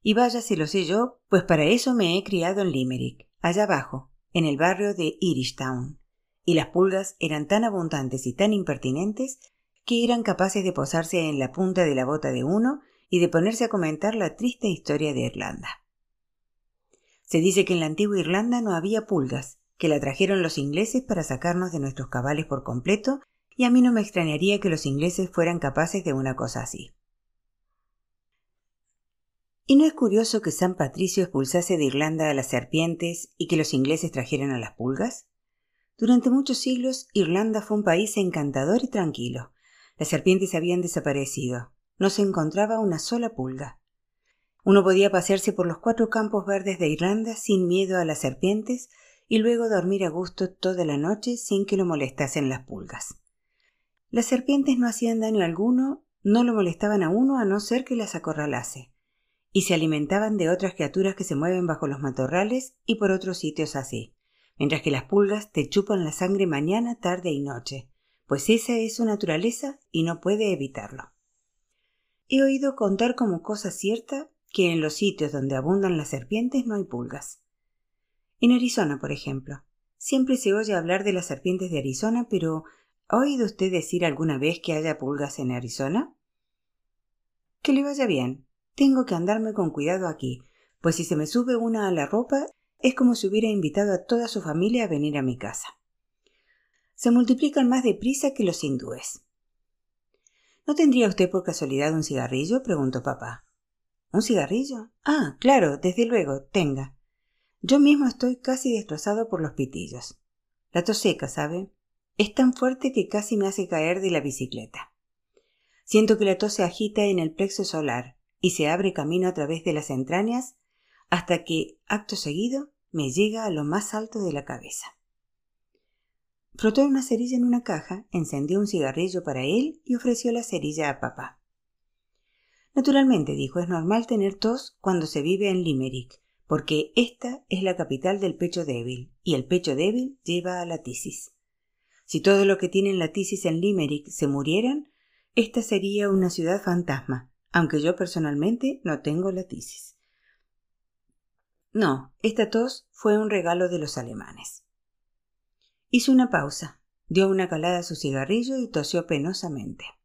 Y vaya si lo sé yo, pues para eso me he criado en Limerick, allá abajo, en el barrio de Irishtown. Y las pulgas eran tan abundantes y tan impertinentes que eran capaces de posarse en la punta de la bota de uno y de ponerse a comentar la triste historia de Irlanda. Se dice que en la antigua Irlanda no había pulgas, que la trajeron los ingleses para sacarnos de nuestros cabales por completo, y a mí no me extrañaría que los ingleses fueran capaces de una cosa así. ¿Y no es curioso que San Patricio expulsase de Irlanda a las serpientes y que los ingleses trajeran a las pulgas? Durante muchos siglos Irlanda fue un país encantador y tranquilo. Las serpientes habían desaparecido. No se encontraba una sola pulga. Uno podía pasearse por los cuatro campos verdes de Irlanda sin miedo a las serpientes y luego dormir a gusto toda la noche sin que lo molestasen las pulgas. Las serpientes no hacían daño alguno, no lo molestaban a uno a no ser que las acorralase, y se alimentaban de otras criaturas que se mueven bajo los matorrales y por otros sitios así, mientras que las pulgas te chupan la sangre mañana, tarde y noche, pues esa es su naturaleza y no puede evitarlo. He oído contar como cosa cierta que en los sitios donde abundan las serpientes no hay pulgas. En Arizona, por ejemplo, siempre se oye hablar de las serpientes de Arizona, pero ¿ha oído usted decir alguna vez que haya pulgas en Arizona? Que le vaya bien. Tengo que andarme con cuidado aquí, pues si se me sube una a la ropa es como si hubiera invitado a toda su familia a venir a mi casa. Se multiplican más deprisa que los hindúes. ¿No tendría usted por casualidad un cigarrillo? preguntó papá. ¿Un cigarrillo? Ah, claro, desde luego, tenga. Yo mismo estoy casi destrozado por los pitillos. La tos seca, ¿sabe? Es tan fuerte que casi me hace caer de la bicicleta. Siento que la tos se agita en el plexo solar y se abre camino a través de las entrañas hasta que, acto seguido, me llega a lo más alto de la cabeza. Frotó una cerilla en una caja, encendió un cigarrillo para él y ofreció la cerilla a papá. Naturalmente, dijo, es normal tener tos cuando se vive en Limerick, porque esta es la capital del pecho débil, y el pecho débil lleva a la tisis. Si todo lo que tienen la tisis en Limerick se murieran, esta sería una ciudad fantasma, aunque yo personalmente no tengo la tisis. No, esta tos fue un regalo de los alemanes. Hizo una pausa, dio una calada a su cigarrillo y tosió penosamente.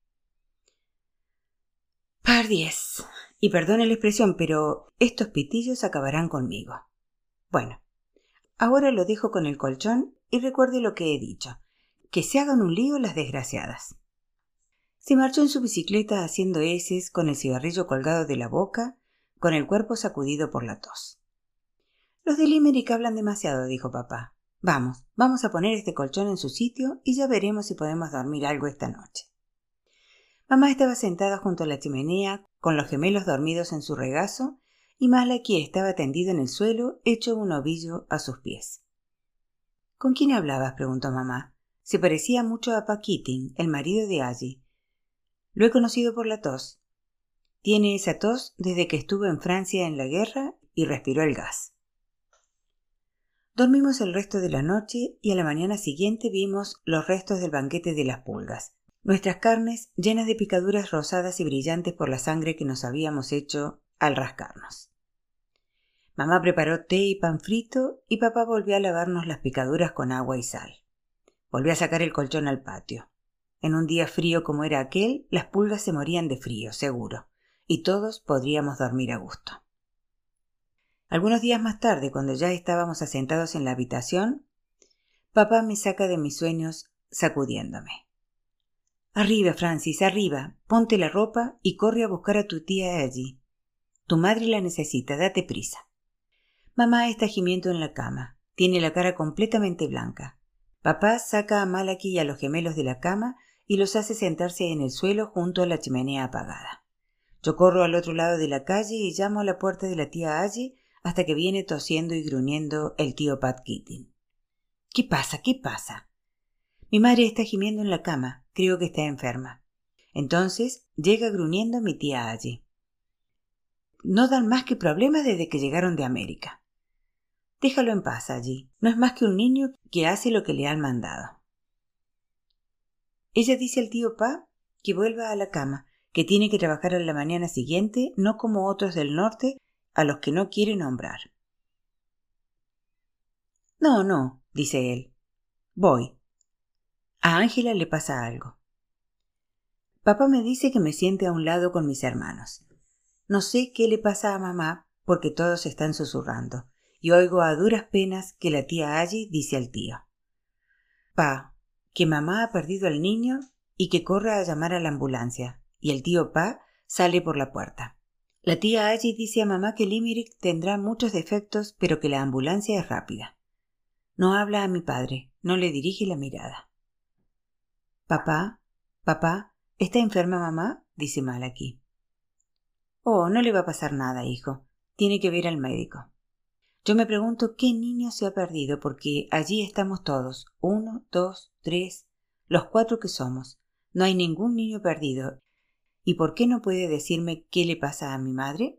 Pardies. Y perdone la expresión, pero estos pitillos acabarán conmigo. Bueno, ahora lo dejo con el colchón y recuerde lo que he dicho. Que se hagan un lío las desgraciadas. Se marchó en su bicicleta haciendo heces, con el cigarrillo colgado de la boca, con el cuerpo sacudido por la tos. Los de Limerick hablan demasiado, dijo papá. Vamos, vamos a poner este colchón en su sitio y ya veremos si podemos dormir algo esta noche. Mamá estaba sentada junto a la chimenea, con los gemelos dormidos en su regazo, y Malaki estaba tendido en el suelo, hecho un ovillo a sus pies. ¿Con quién hablabas? preguntó mamá. Se parecía mucho a Paquitin, el marido de Allí. Lo he conocido por la tos. Tiene esa tos desde que estuvo en Francia en la guerra y respiró el gas. Dormimos el resto de la noche y a la mañana siguiente vimos los restos del banquete de las pulgas, nuestras carnes llenas de picaduras rosadas y brillantes por la sangre que nos habíamos hecho al rascarnos. Mamá preparó té y pan frito y papá volvió a lavarnos las picaduras con agua y sal. Volvió a sacar el colchón al patio. En un día frío como era aquel, las pulgas se morían de frío, seguro, y todos podríamos dormir a gusto. Algunos días más tarde, cuando ya estábamos asentados en la habitación, papá me saca de mis sueños sacudiéndome. Arriba, Francis, arriba. Ponte la ropa y corre a buscar a tu tía allí. Tu madre la necesita, date prisa. Mamá está gimiendo en la cama. Tiene la cara completamente blanca. Papá saca a Malaki y a los gemelos de la cama y los hace sentarse en el suelo junto a la chimenea apagada. Yo corro al otro lado de la calle y llamo a la puerta de la tía allí hasta que viene tosiendo y gruñendo el tío Pat Keating. ¿Qué pasa? ¿Qué pasa? Mi madre está gimiendo en la cama. Creo que está enferma. Entonces llega gruñendo mi tía allí. No dan más que problemas desde que llegaron de América. Déjalo en paz allí. No es más que un niño que hace lo que le han mandado. Ella dice al tío Pa que vuelva a la cama, que tiene que trabajar a la mañana siguiente, no como otros del norte a los que no quiere nombrar. No, no, dice él. Voy. A Ángela le pasa algo. Papá me dice que me siente a un lado con mis hermanos. No sé qué le pasa a mamá porque todos están susurrando, y oigo a duras penas que la tía allí dice al tío. Pa, que mamá ha perdido al niño y que corra a llamar a la ambulancia, y el tío Pa sale por la puerta. La tía allí dice a mamá que Limerick tendrá muchos defectos, pero que la ambulancia es rápida. No habla a mi padre, no le dirige la mirada. Papá, papá, ¿está enferma mamá? dice Malaki. Oh, no le va a pasar nada, hijo. Tiene que ver al médico. Yo me pregunto qué niño se ha perdido, porque allí estamos todos, uno, dos, tres, los cuatro que somos. No hay ningún niño perdido, ¿Y por qué no puede decirme qué le pasa a mi madre?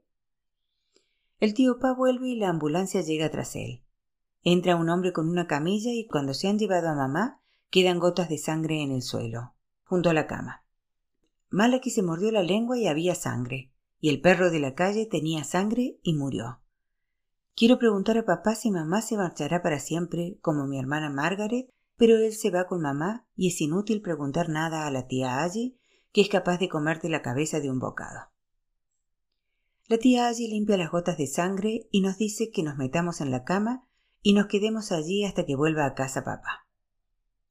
El tío Pa vuelve y la ambulancia llega tras él. Entra un hombre con una camilla y cuando se han llevado a mamá quedan gotas de sangre en el suelo, junto a la cama. Malaki se mordió la lengua y había sangre, y el perro de la calle tenía sangre y murió. Quiero preguntar a papá si mamá se marchará para siempre, como mi hermana Margaret, pero él se va con mamá y es inútil preguntar nada a la tía Allí que es capaz de comerte la cabeza de un bocado. La tía allí limpia las gotas de sangre y nos dice que nos metamos en la cama y nos quedemos allí hasta que vuelva a casa papá.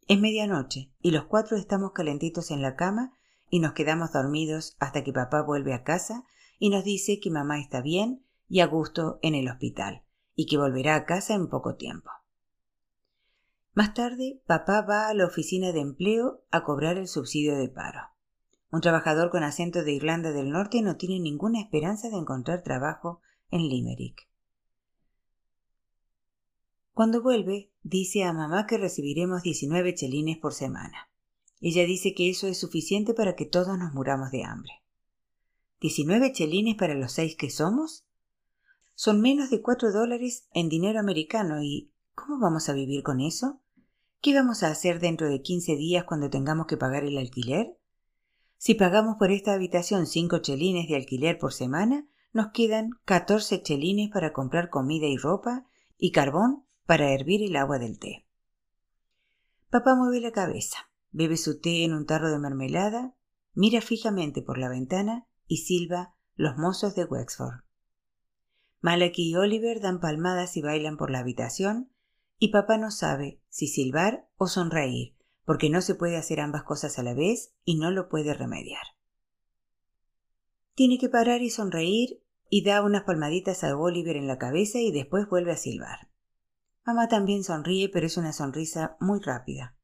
Es medianoche y los cuatro estamos calentitos en la cama y nos quedamos dormidos hasta que papá vuelve a casa y nos dice que mamá está bien y a gusto en el hospital y que volverá a casa en poco tiempo. Más tarde, papá va a la oficina de empleo a cobrar el subsidio de paro. Un trabajador con acento de Irlanda del Norte no tiene ninguna esperanza de encontrar trabajo en Limerick. Cuando vuelve, dice a mamá que recibiremos 19 chelines por semana. Ella dice que eso es suficiente para que todos nos muramos de hambre. ¿19 chelines para los seis que somos? Son menos de cuatro dólares en dinero americano y ¿cómo vamos a vivir con eso? ¿Qué vamos a hacer dentro de quince días cuando tengamos que pagar el alquiler? Si pagamos por esta habitación cinco chelines de alquiler por semana, nos quedan catorce chelines para comprar comida y ropa y carbón para hervir el agua del té. Papá mueve la cabeza, bebe su té en un tarro de mermelada, mira fijamente por la ventana y silba los mozos de Wexford. Malachi y Oliver dan palmadas y bailan por la habitación, y papá no sabe si silbar o sonreír, porque no se puede hacer ambas cosas a la vez y no lo puede remediar. Tiene que parar y sonreír y da unas palmaditas a Oliver en la cabeza y después vuelve a silbar. Mamá también sonríe, pero es una sonrisa muy rápida.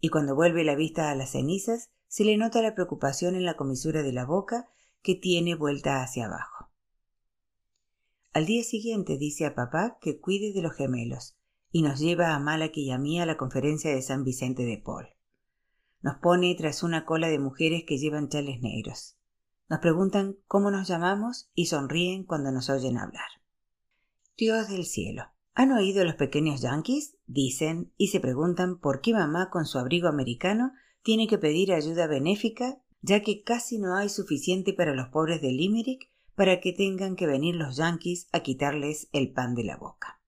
Y cuando vuelve la vista a las cenizas, se le nota la preocupación en la comisura de la boca que tiene vuelta hacia abajo. Al día siguiente dice a papá que cuide de los gemelos, y nos lleva a Malaki y a mí a la conferencia de San Vicente de Paul. Nos pone tras una cola de mujeres que llevan chales negros. Nos preguntan cómo nos llamamos y sonríen cuando nos oyen hablar. Dios del cielo. ¿Han oído los pequeños yanquis? Dicen y se preguntan por qué mamá con su abrigo americano tiene que pedir ayuda benéfica, ya que casi no hay suficiente para los pobres de Limerick para que tengan que venir los yanquis a quitarles el pan de la boca.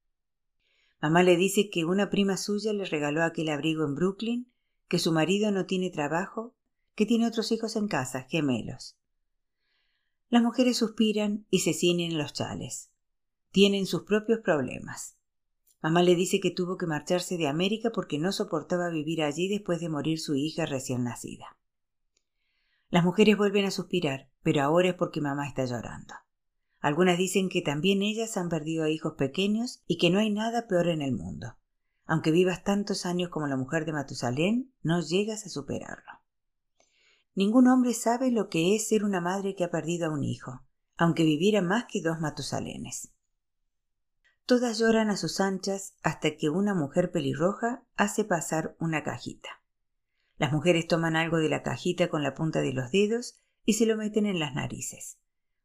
Mamá le dice que una prima suya le regaló aquel abrigo en Brooklyn, que su marido no tiene trabajo, que tiene otros hijos en casa, gemelos. Las mujeres suspiran y se ciñen los chales. Tienen sus propios problemas. Mamá le dice que tuvo que marcharse de América porque no soportaba vivir allí después de morir su hija recién nacida. Las mujeres vuelven a suspirar, pero ahora es porque mamá está llorando. Algunas dicen que también ellas han perdido a hijos pequeños y que no hay nada peor en el mundo. Aunque vivas tantos años como la mujer de Matusalén, no llegas a superarlo. Ningún hombre sabe lo que es ser una madre que ha perdido a un hijo, aunque viviera más que dos Matusalenes. Todas lloran a sus anchas hasta que una mujer pelirroja hace pasar una cajita. Las mujeres toman algo de la cajita con la punta de los dedos y se lo meten en las narices.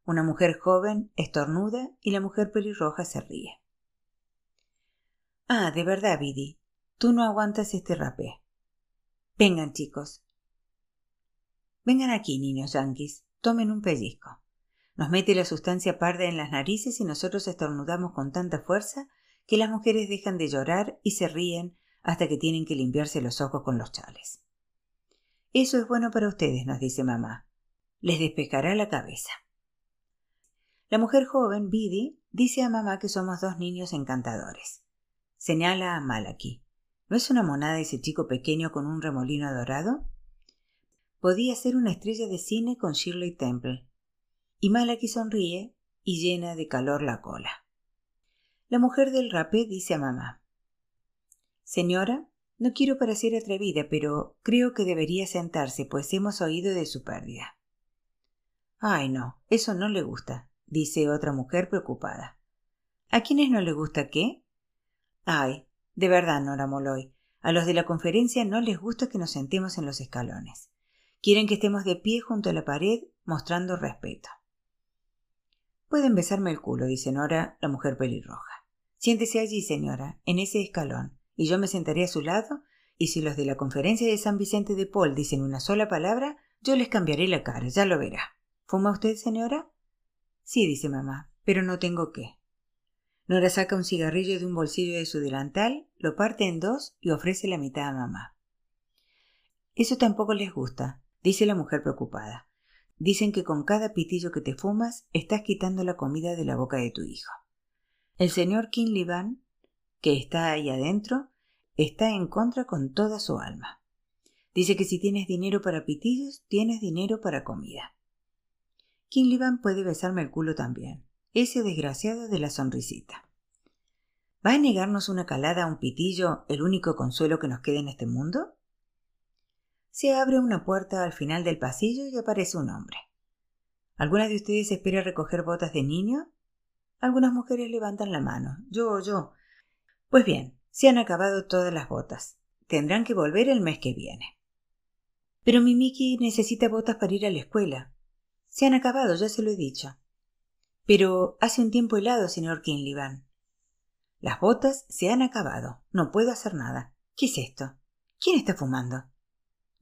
Una mujer joven estornuda y la mujer pelirroja se ríe. Ah, de verdad, Biddy, tú no aguantas este rapé. Vengan, chicos. Vengan aquí, niños yanquis, tomen un pellizco. Nos mete la sustancia parda en las narices y nosotros estornudamos con tanta fuerza que las mujeres dejan de llorar y se ríen hasta que tienen que limpiarse los ojos con los chales. Eso es bueno para ustedes, nos dice mamá. Les despejará la cabeza. La mujer joven, Biddy, dice a mamá que somos dos niños encantadores. Señala a Malaki. ¿No es una monada ese chico pequeño con un remolino dorado? Podía ser una estrella de cine con Shirley Temple. Y Malaki sonríe y llena de calor la cola. La mujer del rapé dice a mamá. Señora, no quiero parecer atrevida, pero creo que debería sentarse, pues hemos oído de su pérdida. Ay, no, eso no le gusta, dice otra mujer preocupada. ¿A quiénes no le gusta qué? Ay, de verdad, Nora Moloy, a los de la conferencia no les gusta que nos sentemos en los escalones. Quieren que estemos de pie junto a la pared, mostrando respeto. Pueden besarme el culo, dice Nora, la mujer pelirroja. Siéntese allí, señora, en ese escalón, y yo me sentaré a su lado, y si los de la conferencia de San Vicente de Paul dicen una sola palabra, yo les cambiaré la cara, ya lo verá. ¿Fuma usted, señora? Sí, dice mamá, pero no tengo qué. Nora saca un cigarrillo de un bolsillo de su delantal, lo parte en dos y ofrece la mitad a mamá. Eso tampoco les gusta, dice la mujer preocupada. Dicen que con cada pitillo que te fumas estás quitando la comida de la boca de tu hijo. El señor Kinley Van, que está ahí adentro, está en contra con toda su alma. Dice que si tienes dinero para pitillos, tienes dinero para comida. Kinlivan puede besarme el culo también. Ese desgraciado de la sonrisita. ¿Va a negarnos una calada a un pitillo, el único consuelo que nos queda en este mundo? Se abre una puerta al final del pasillo y aparece un hombre. ¿Alguna de ustedes espera recoger botas de niño? Algunas mujeres levantan la mano. Yo, yo. Pues bien, se han acabado todas las botas. Tendrán que volver el mes que viene. Pero mi Mickey necesita botas para ir a la escuela. Se han acabado, ya se lo he dicho. Pero hace un tiempo helado, señor Kinlivan. Las botas se han acabado. No puedo hacer nada. ¿Qué es esto? ¿Quién está fumando?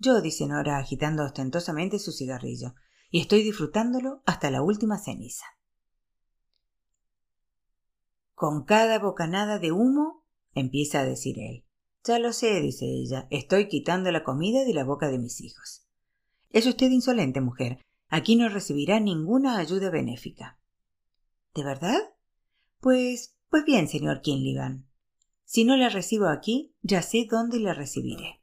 Yo, dice Nora, agitando ostentosamente su cigarrillo, y estoy disfrutándolo hasta la última ceniza. Con cada bocanada de humo, empieza a decir él. Ya lo sé, dice ella, estoy quitando la comida de la boca de mis hijos. Es usted insolente, mujer. Aquí no recibirá ninguna ayuda benéfica. ¿De verdad? Pues pues bien, señor Kinlivan, si no la recibo aquí, ya sé dónde la recibiré.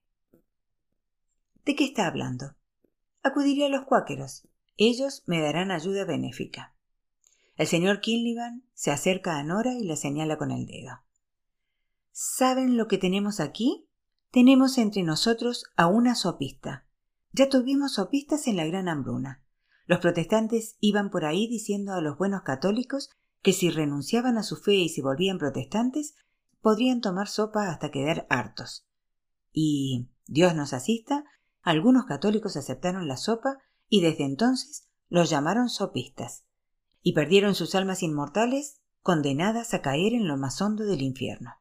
¿De qué está hablando? Acudiré a los cuáqueros. Ellos me darán ayuda benéfica. El señor Kinlivan se acerca a Nora y la señala con el dedo. ¿Saben lo que tenemos aquí? Tenemos entre nosotros a una sopista. Ya tuvimos sopistas en la gran hambruna. Los protestantes iban por ahí diciendo a los buenos católicos que si renunciaban a su fe y se volvían protestantes, podrían tomar sopa hasta quedar hartos. Y, Dios nos asista, algunos católicos aceptaron la sopa y desde entonces los llamaron sopistas, y perdieron sus almas inmortales condenadas a caer en lo más hondo del infierno.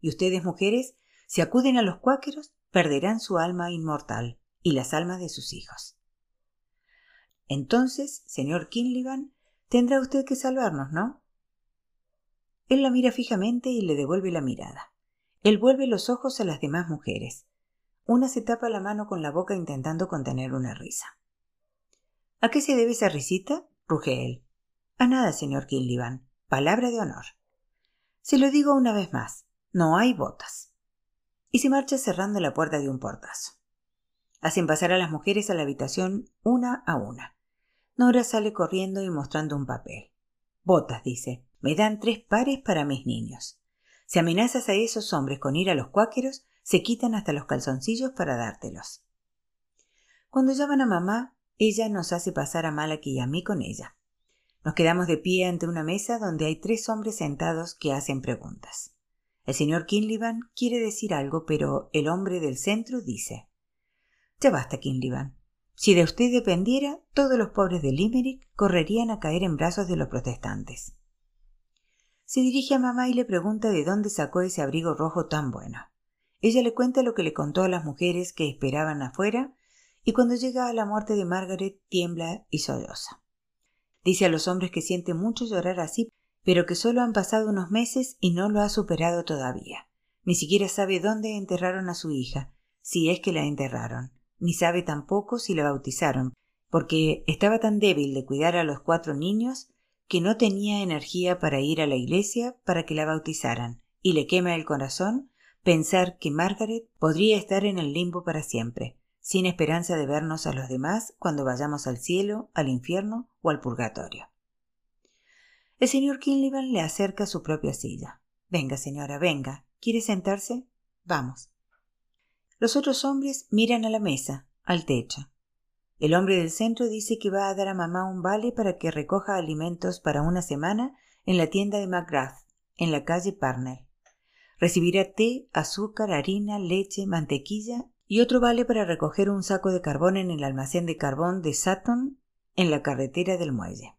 Y ustedes, mujeres, si acuden a los cuáqueros, perderán su alma inmortal y las almas de sus hijos. Entonces, señor Kinlivan, Tendrá usted que salvarnos, ¿no? Él la mira fijamente y le devuelve la mirada. Él vuelve los ojos a las demás mujeres. Una se tapa la mano con la boca intentando contener una risa. ¿A qué se debe esa risita? ruge él. A nada, señor Kinlivan. Palabra de honor. Se lo digo una vez más. No hay botas. Y se marcha cerrando la puerta de un portazo. Hacen pasar a las mujeres a la habitación una a una. Nora sale corriendo y mostrando un papel. Botas, dice. Me dan tres pares para mis niños. Si amenazas a esos hombres con ir a los cuáqueros, se quitan hasta los calzoncillos para dártelos. Cuando llaman a mamá, ella nos hace pasar a Malaki y a mí con ella. Nos quedamos de pie ante una mesa donde hay tres hombres sentados que hacen preguntas. El señor Kinlivan quiere decir algo, pero el hombre del centro dice Ya basta, Kinlivan. Si de usted dependiera, todos los pobres de Limerick correrían a caer en brazos de los protestantes. Se dirige a mamá y le pregunta de dónde sacó ese abrigo rojo tan bueno. Ella le cuenta lo que le contó a las mujeres que esperaban afuera, y cuando llega a la muerte de Margaret tiembla y solloza. Dice a los hombres que siente mucho llorar así, pero que solo han pasado unos meses y no lo ha superado todavía. Ni siquiera sabe dónde enterraron a su hija, si es que la enterraron ni sabe tampoco si la bautizaron, porque estaba tan débil de cuidar a los cuatro niños que no tenía energía para ir a la iglesia para que la bautizaran, y le quema el corazón pensar que Margaret podría estar en el limbo para siempre, sin esperanza de vernos a los demás cuando vayamos al cielo, al infierno o al purgatorio. El señor Kinlivan le acerca su propia silla. Venga, señora, venga. ¿Quiere sentarse? Vamos. Los otros hombres miran a la mesa, al techo. El hombre del centro dice que va a dar a mamá un vale para que recoja alimentos para una semana en la tienda de McGrath, en la calle Parnell. Recibirá té, azúcar, harina, leche, mantequilla y otro vale para recoger un saco de carbón en el almacén de carbón de Sutton en la carretera del muelle.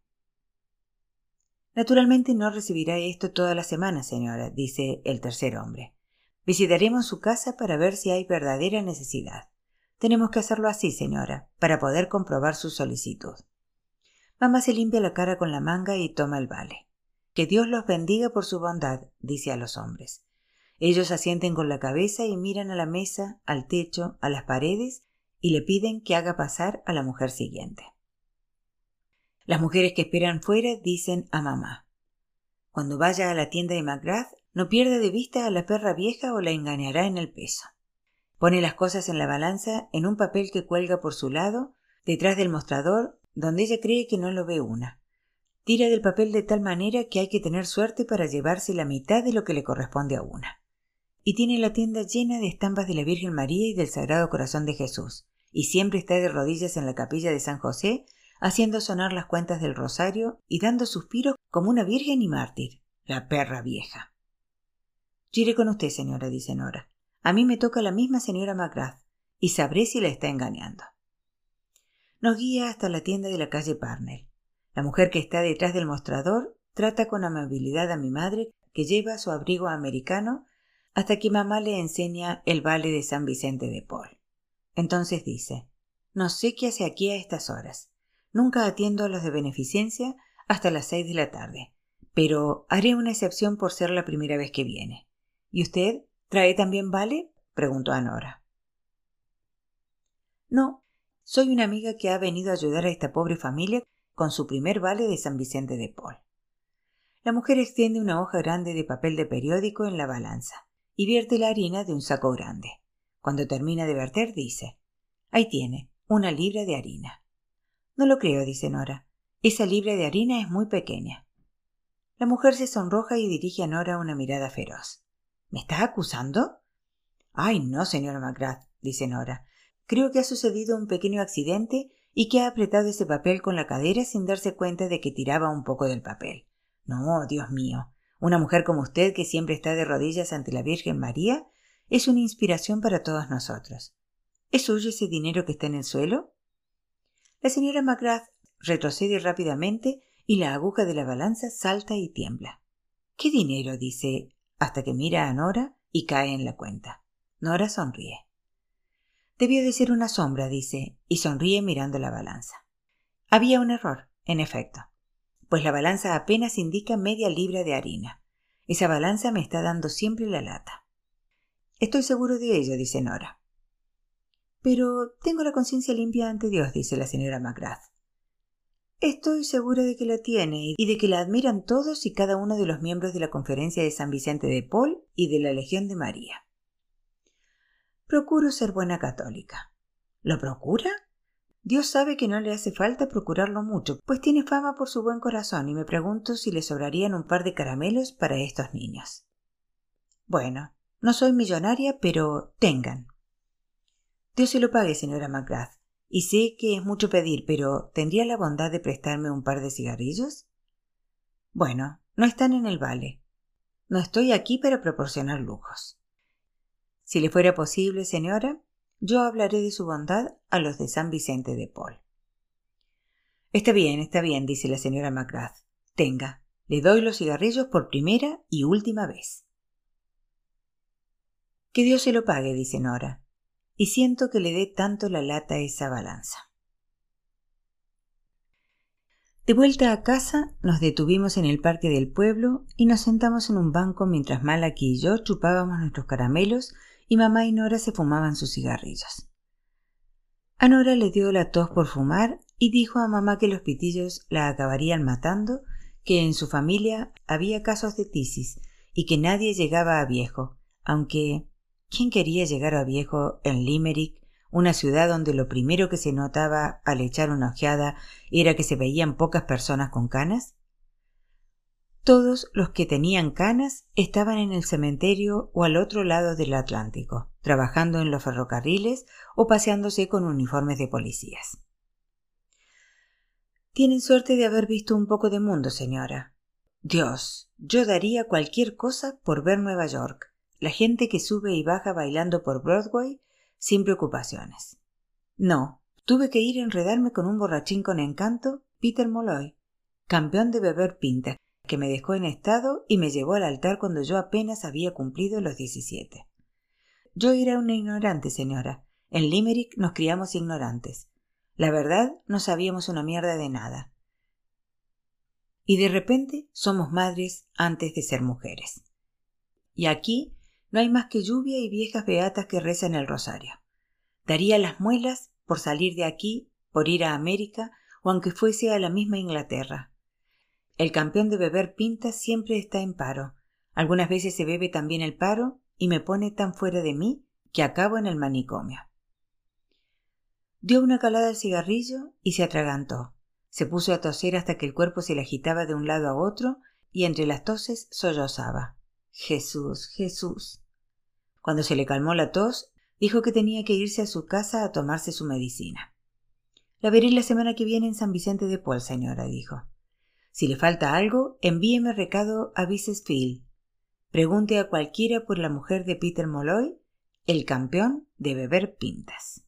Naturalmente no recibirá esto toda la semana, señora, dice el tercer hombre. Visitaremos su casa para ver si hay verdadera necesidad. Tenemos que hacerlo así, señora, para poder comprobar su solicitud. Mamá se limpia la cara con la manga y toma el vale. Que Dios los bendiga por su bondad, dice a los hombres. Ellos asienten con la cabeza y miran a la mesa, al techo, a las paredes y le piden que haga pasar a la mujer siguiente. Las mujeres que esperan fuera dicen a mamá Cuando vaya a la tienda de McGrath, no pierda de vista a la perra vieja o la engañará en el peso. Pone las cosas en la balanza en un papel que cuelga por su lado, detrás del mostrador, donde ella cree que no lo ve una. Tira del papel de tal manera que hay que tener suerte para llevarse la mitad de lo que le corresponde a una. Y tiene la tienda llena de estampas de la Virgen María y del Sagrado Corazón de Jesús, y siempre está de rodillas en la capilla de San José, haciendo sonar las cuentas del rosario y dando suspiros como una virgen y mártir. La perra vieja. Yo iré con usted, señora, dice Nora. A mí me toca la misma señora Macrath, y sabré si la está engañando. Nos guía hasta la tienda de la calle Parnell. La mujer que está detrás del mostrador trata con amabilidad a mi madre, que lleva su abrigo americano, hasta que mamá le enseña el vale de San Vicente de Paul. Entonces dice No sé qué hace aquí a estas horas. Nunca atiendo a los de beneficencia hasta las seis de la tarde, pero haré una excepción por ser la primera vez que viene. ¿Y usted trae también vale? preguntó a Nora. No, soy una amiga que ha venido a ayudar a esta pobre familia con su primer vale de San Vicente de Paul. La mujer extiende una hoja grande de papel de periódico en la balanza y vierte la harina de un saco grande. Cuando termina de verter, dice Ahí tiene, una libra de harina. No lo creo, dice Nora. Esa libra de harina es muy pequeña. La mujer se sonroja y dirige a Nora una mirada feroz. ¿Me estás acusando? Ay, no, señora McGrath, dice Nora. Creo que ha sucedido un pequeño accidente y que ha apretado ese papel con la cadera sin darse cuenta de que tiraba un poco del papel. No, Dios mío. Una mujer como usted, que siempre está de rodillas ante la Virgen María, es una inspiración para todos nosotros. ¿Es suyo ese dinero que está en el suelo? La señora McGrath retrocede rápidamente y la aguja de la balanza salta y tiembla. ¿Qué dinero? dice, hasta que mira a Nora y cae en la cuenta. Nora sonríe. Debió de ser una sombra, dice, y sonríe mirando la balanza. Había un error, en efecto, pues la balanza apenas indica media libra de harina. Esa balanza me está dando siempre la lata. Estoy seguro de ello, dice Nora. Pero tengo la conciencia limpia ante Dios, dice la señora Macrath. Estoy segura de que la tiene y de que la admiran todos y cada uno de los miembros de la Conferencia de San Vicente de Paul y de la Legión de María. Procuro ser buena católica. ¿Lo procura? Dios sabe que no le hace falta procurarlo mucho, pues tiene fama por su buen corazón y me pregunto si le sobrarían un par de caramelos para estos niños. Bueno, no soy millonaria, pero tengan. Dios se lo pague, señora Macrath. Y sé que es mucho pedir, pero ¿tendría la bondad de prestarme un par de cigarrillos? Bueno, no están en el vale. No estoy aquí para proporcionar lujos. Si le fuera posible, señora, yo hablaré de su bondad a los de San Vicente de Paul. Está bien, está bien, dice la señora Macrath. Tenga, le doy los cigarrillos por primera y última vez. Que Dios se lo pague, dice Nora y siento que le dé tanto la lata a esa balanza. De vuelta a casa, nos detuvimos en el parque del pueblo y nos sentamos en un banco mientras Malaki y yo chupábamos nuestros caramelos y mamá y Nora se fumaban sus cigarrillos. A Nora le dio la tos por fumar y dijo a mamá que los pitillos la acabarían matando, que en su familia había casos de tisis y que nadie llegaba a viejo, aunque ¿Quién quería llegar a viejo en Limerick, una ciudad donde lo primero que se notaba al echar una ojeada era que se veían pocas personas con canas? Todos los que tenían canas estaban en el cementerio o al otro lado del Atlántico, trabajando en los ferrocarriles o paseándose con uniformes de policías. Tienen suerte de haber visto un poco de mundo, señora. Dios, yo daría cualquier cosa por ver Nueva York la gente que sube y baja bailando por Broadway sin preocupaciones. No, tuve que ir a enredarme con un borrachín con encanto, Peter Molloy, campeón de beber pinta, que me dejó en estado y me llevó al altar cuando yo apenas había cumplido los diecisiete. Yo era una ignorante, señora. En Limerick nos criamos ignorantes. La verdad, no sabíamos una mierda de nada. Y de repente somos madres antes de ser mujeres. Y aquí no hay más que lluvia y viejas beatas que rezan el rosario. Daría las muelas por salir de aquí, por ir a América, o aunque fuese a la misma Inglaterra. El campeón de beber pinta siempre está en paro. Algunas veces se bebe también el paro y me pone tan fuera de mí que acabo en el manicomio. Dio una calada al cigarrillo y se atragantó. Se puso a toser hasta que el cuerpo se le agitaba de un lado a otro y entre las toses sollozaba. Jesús, Jesús. Cuando se le calmó la tos, dijo que tenía que irse a su casa a tomarse su medicina. La veré la semana que viene en San Vicente de Paul, señora, dijo. Si le falta algo, envíeme recado a Field. Pregunte a cualquiera por la mujer de Peter Molloy, el campeón de beber pintas.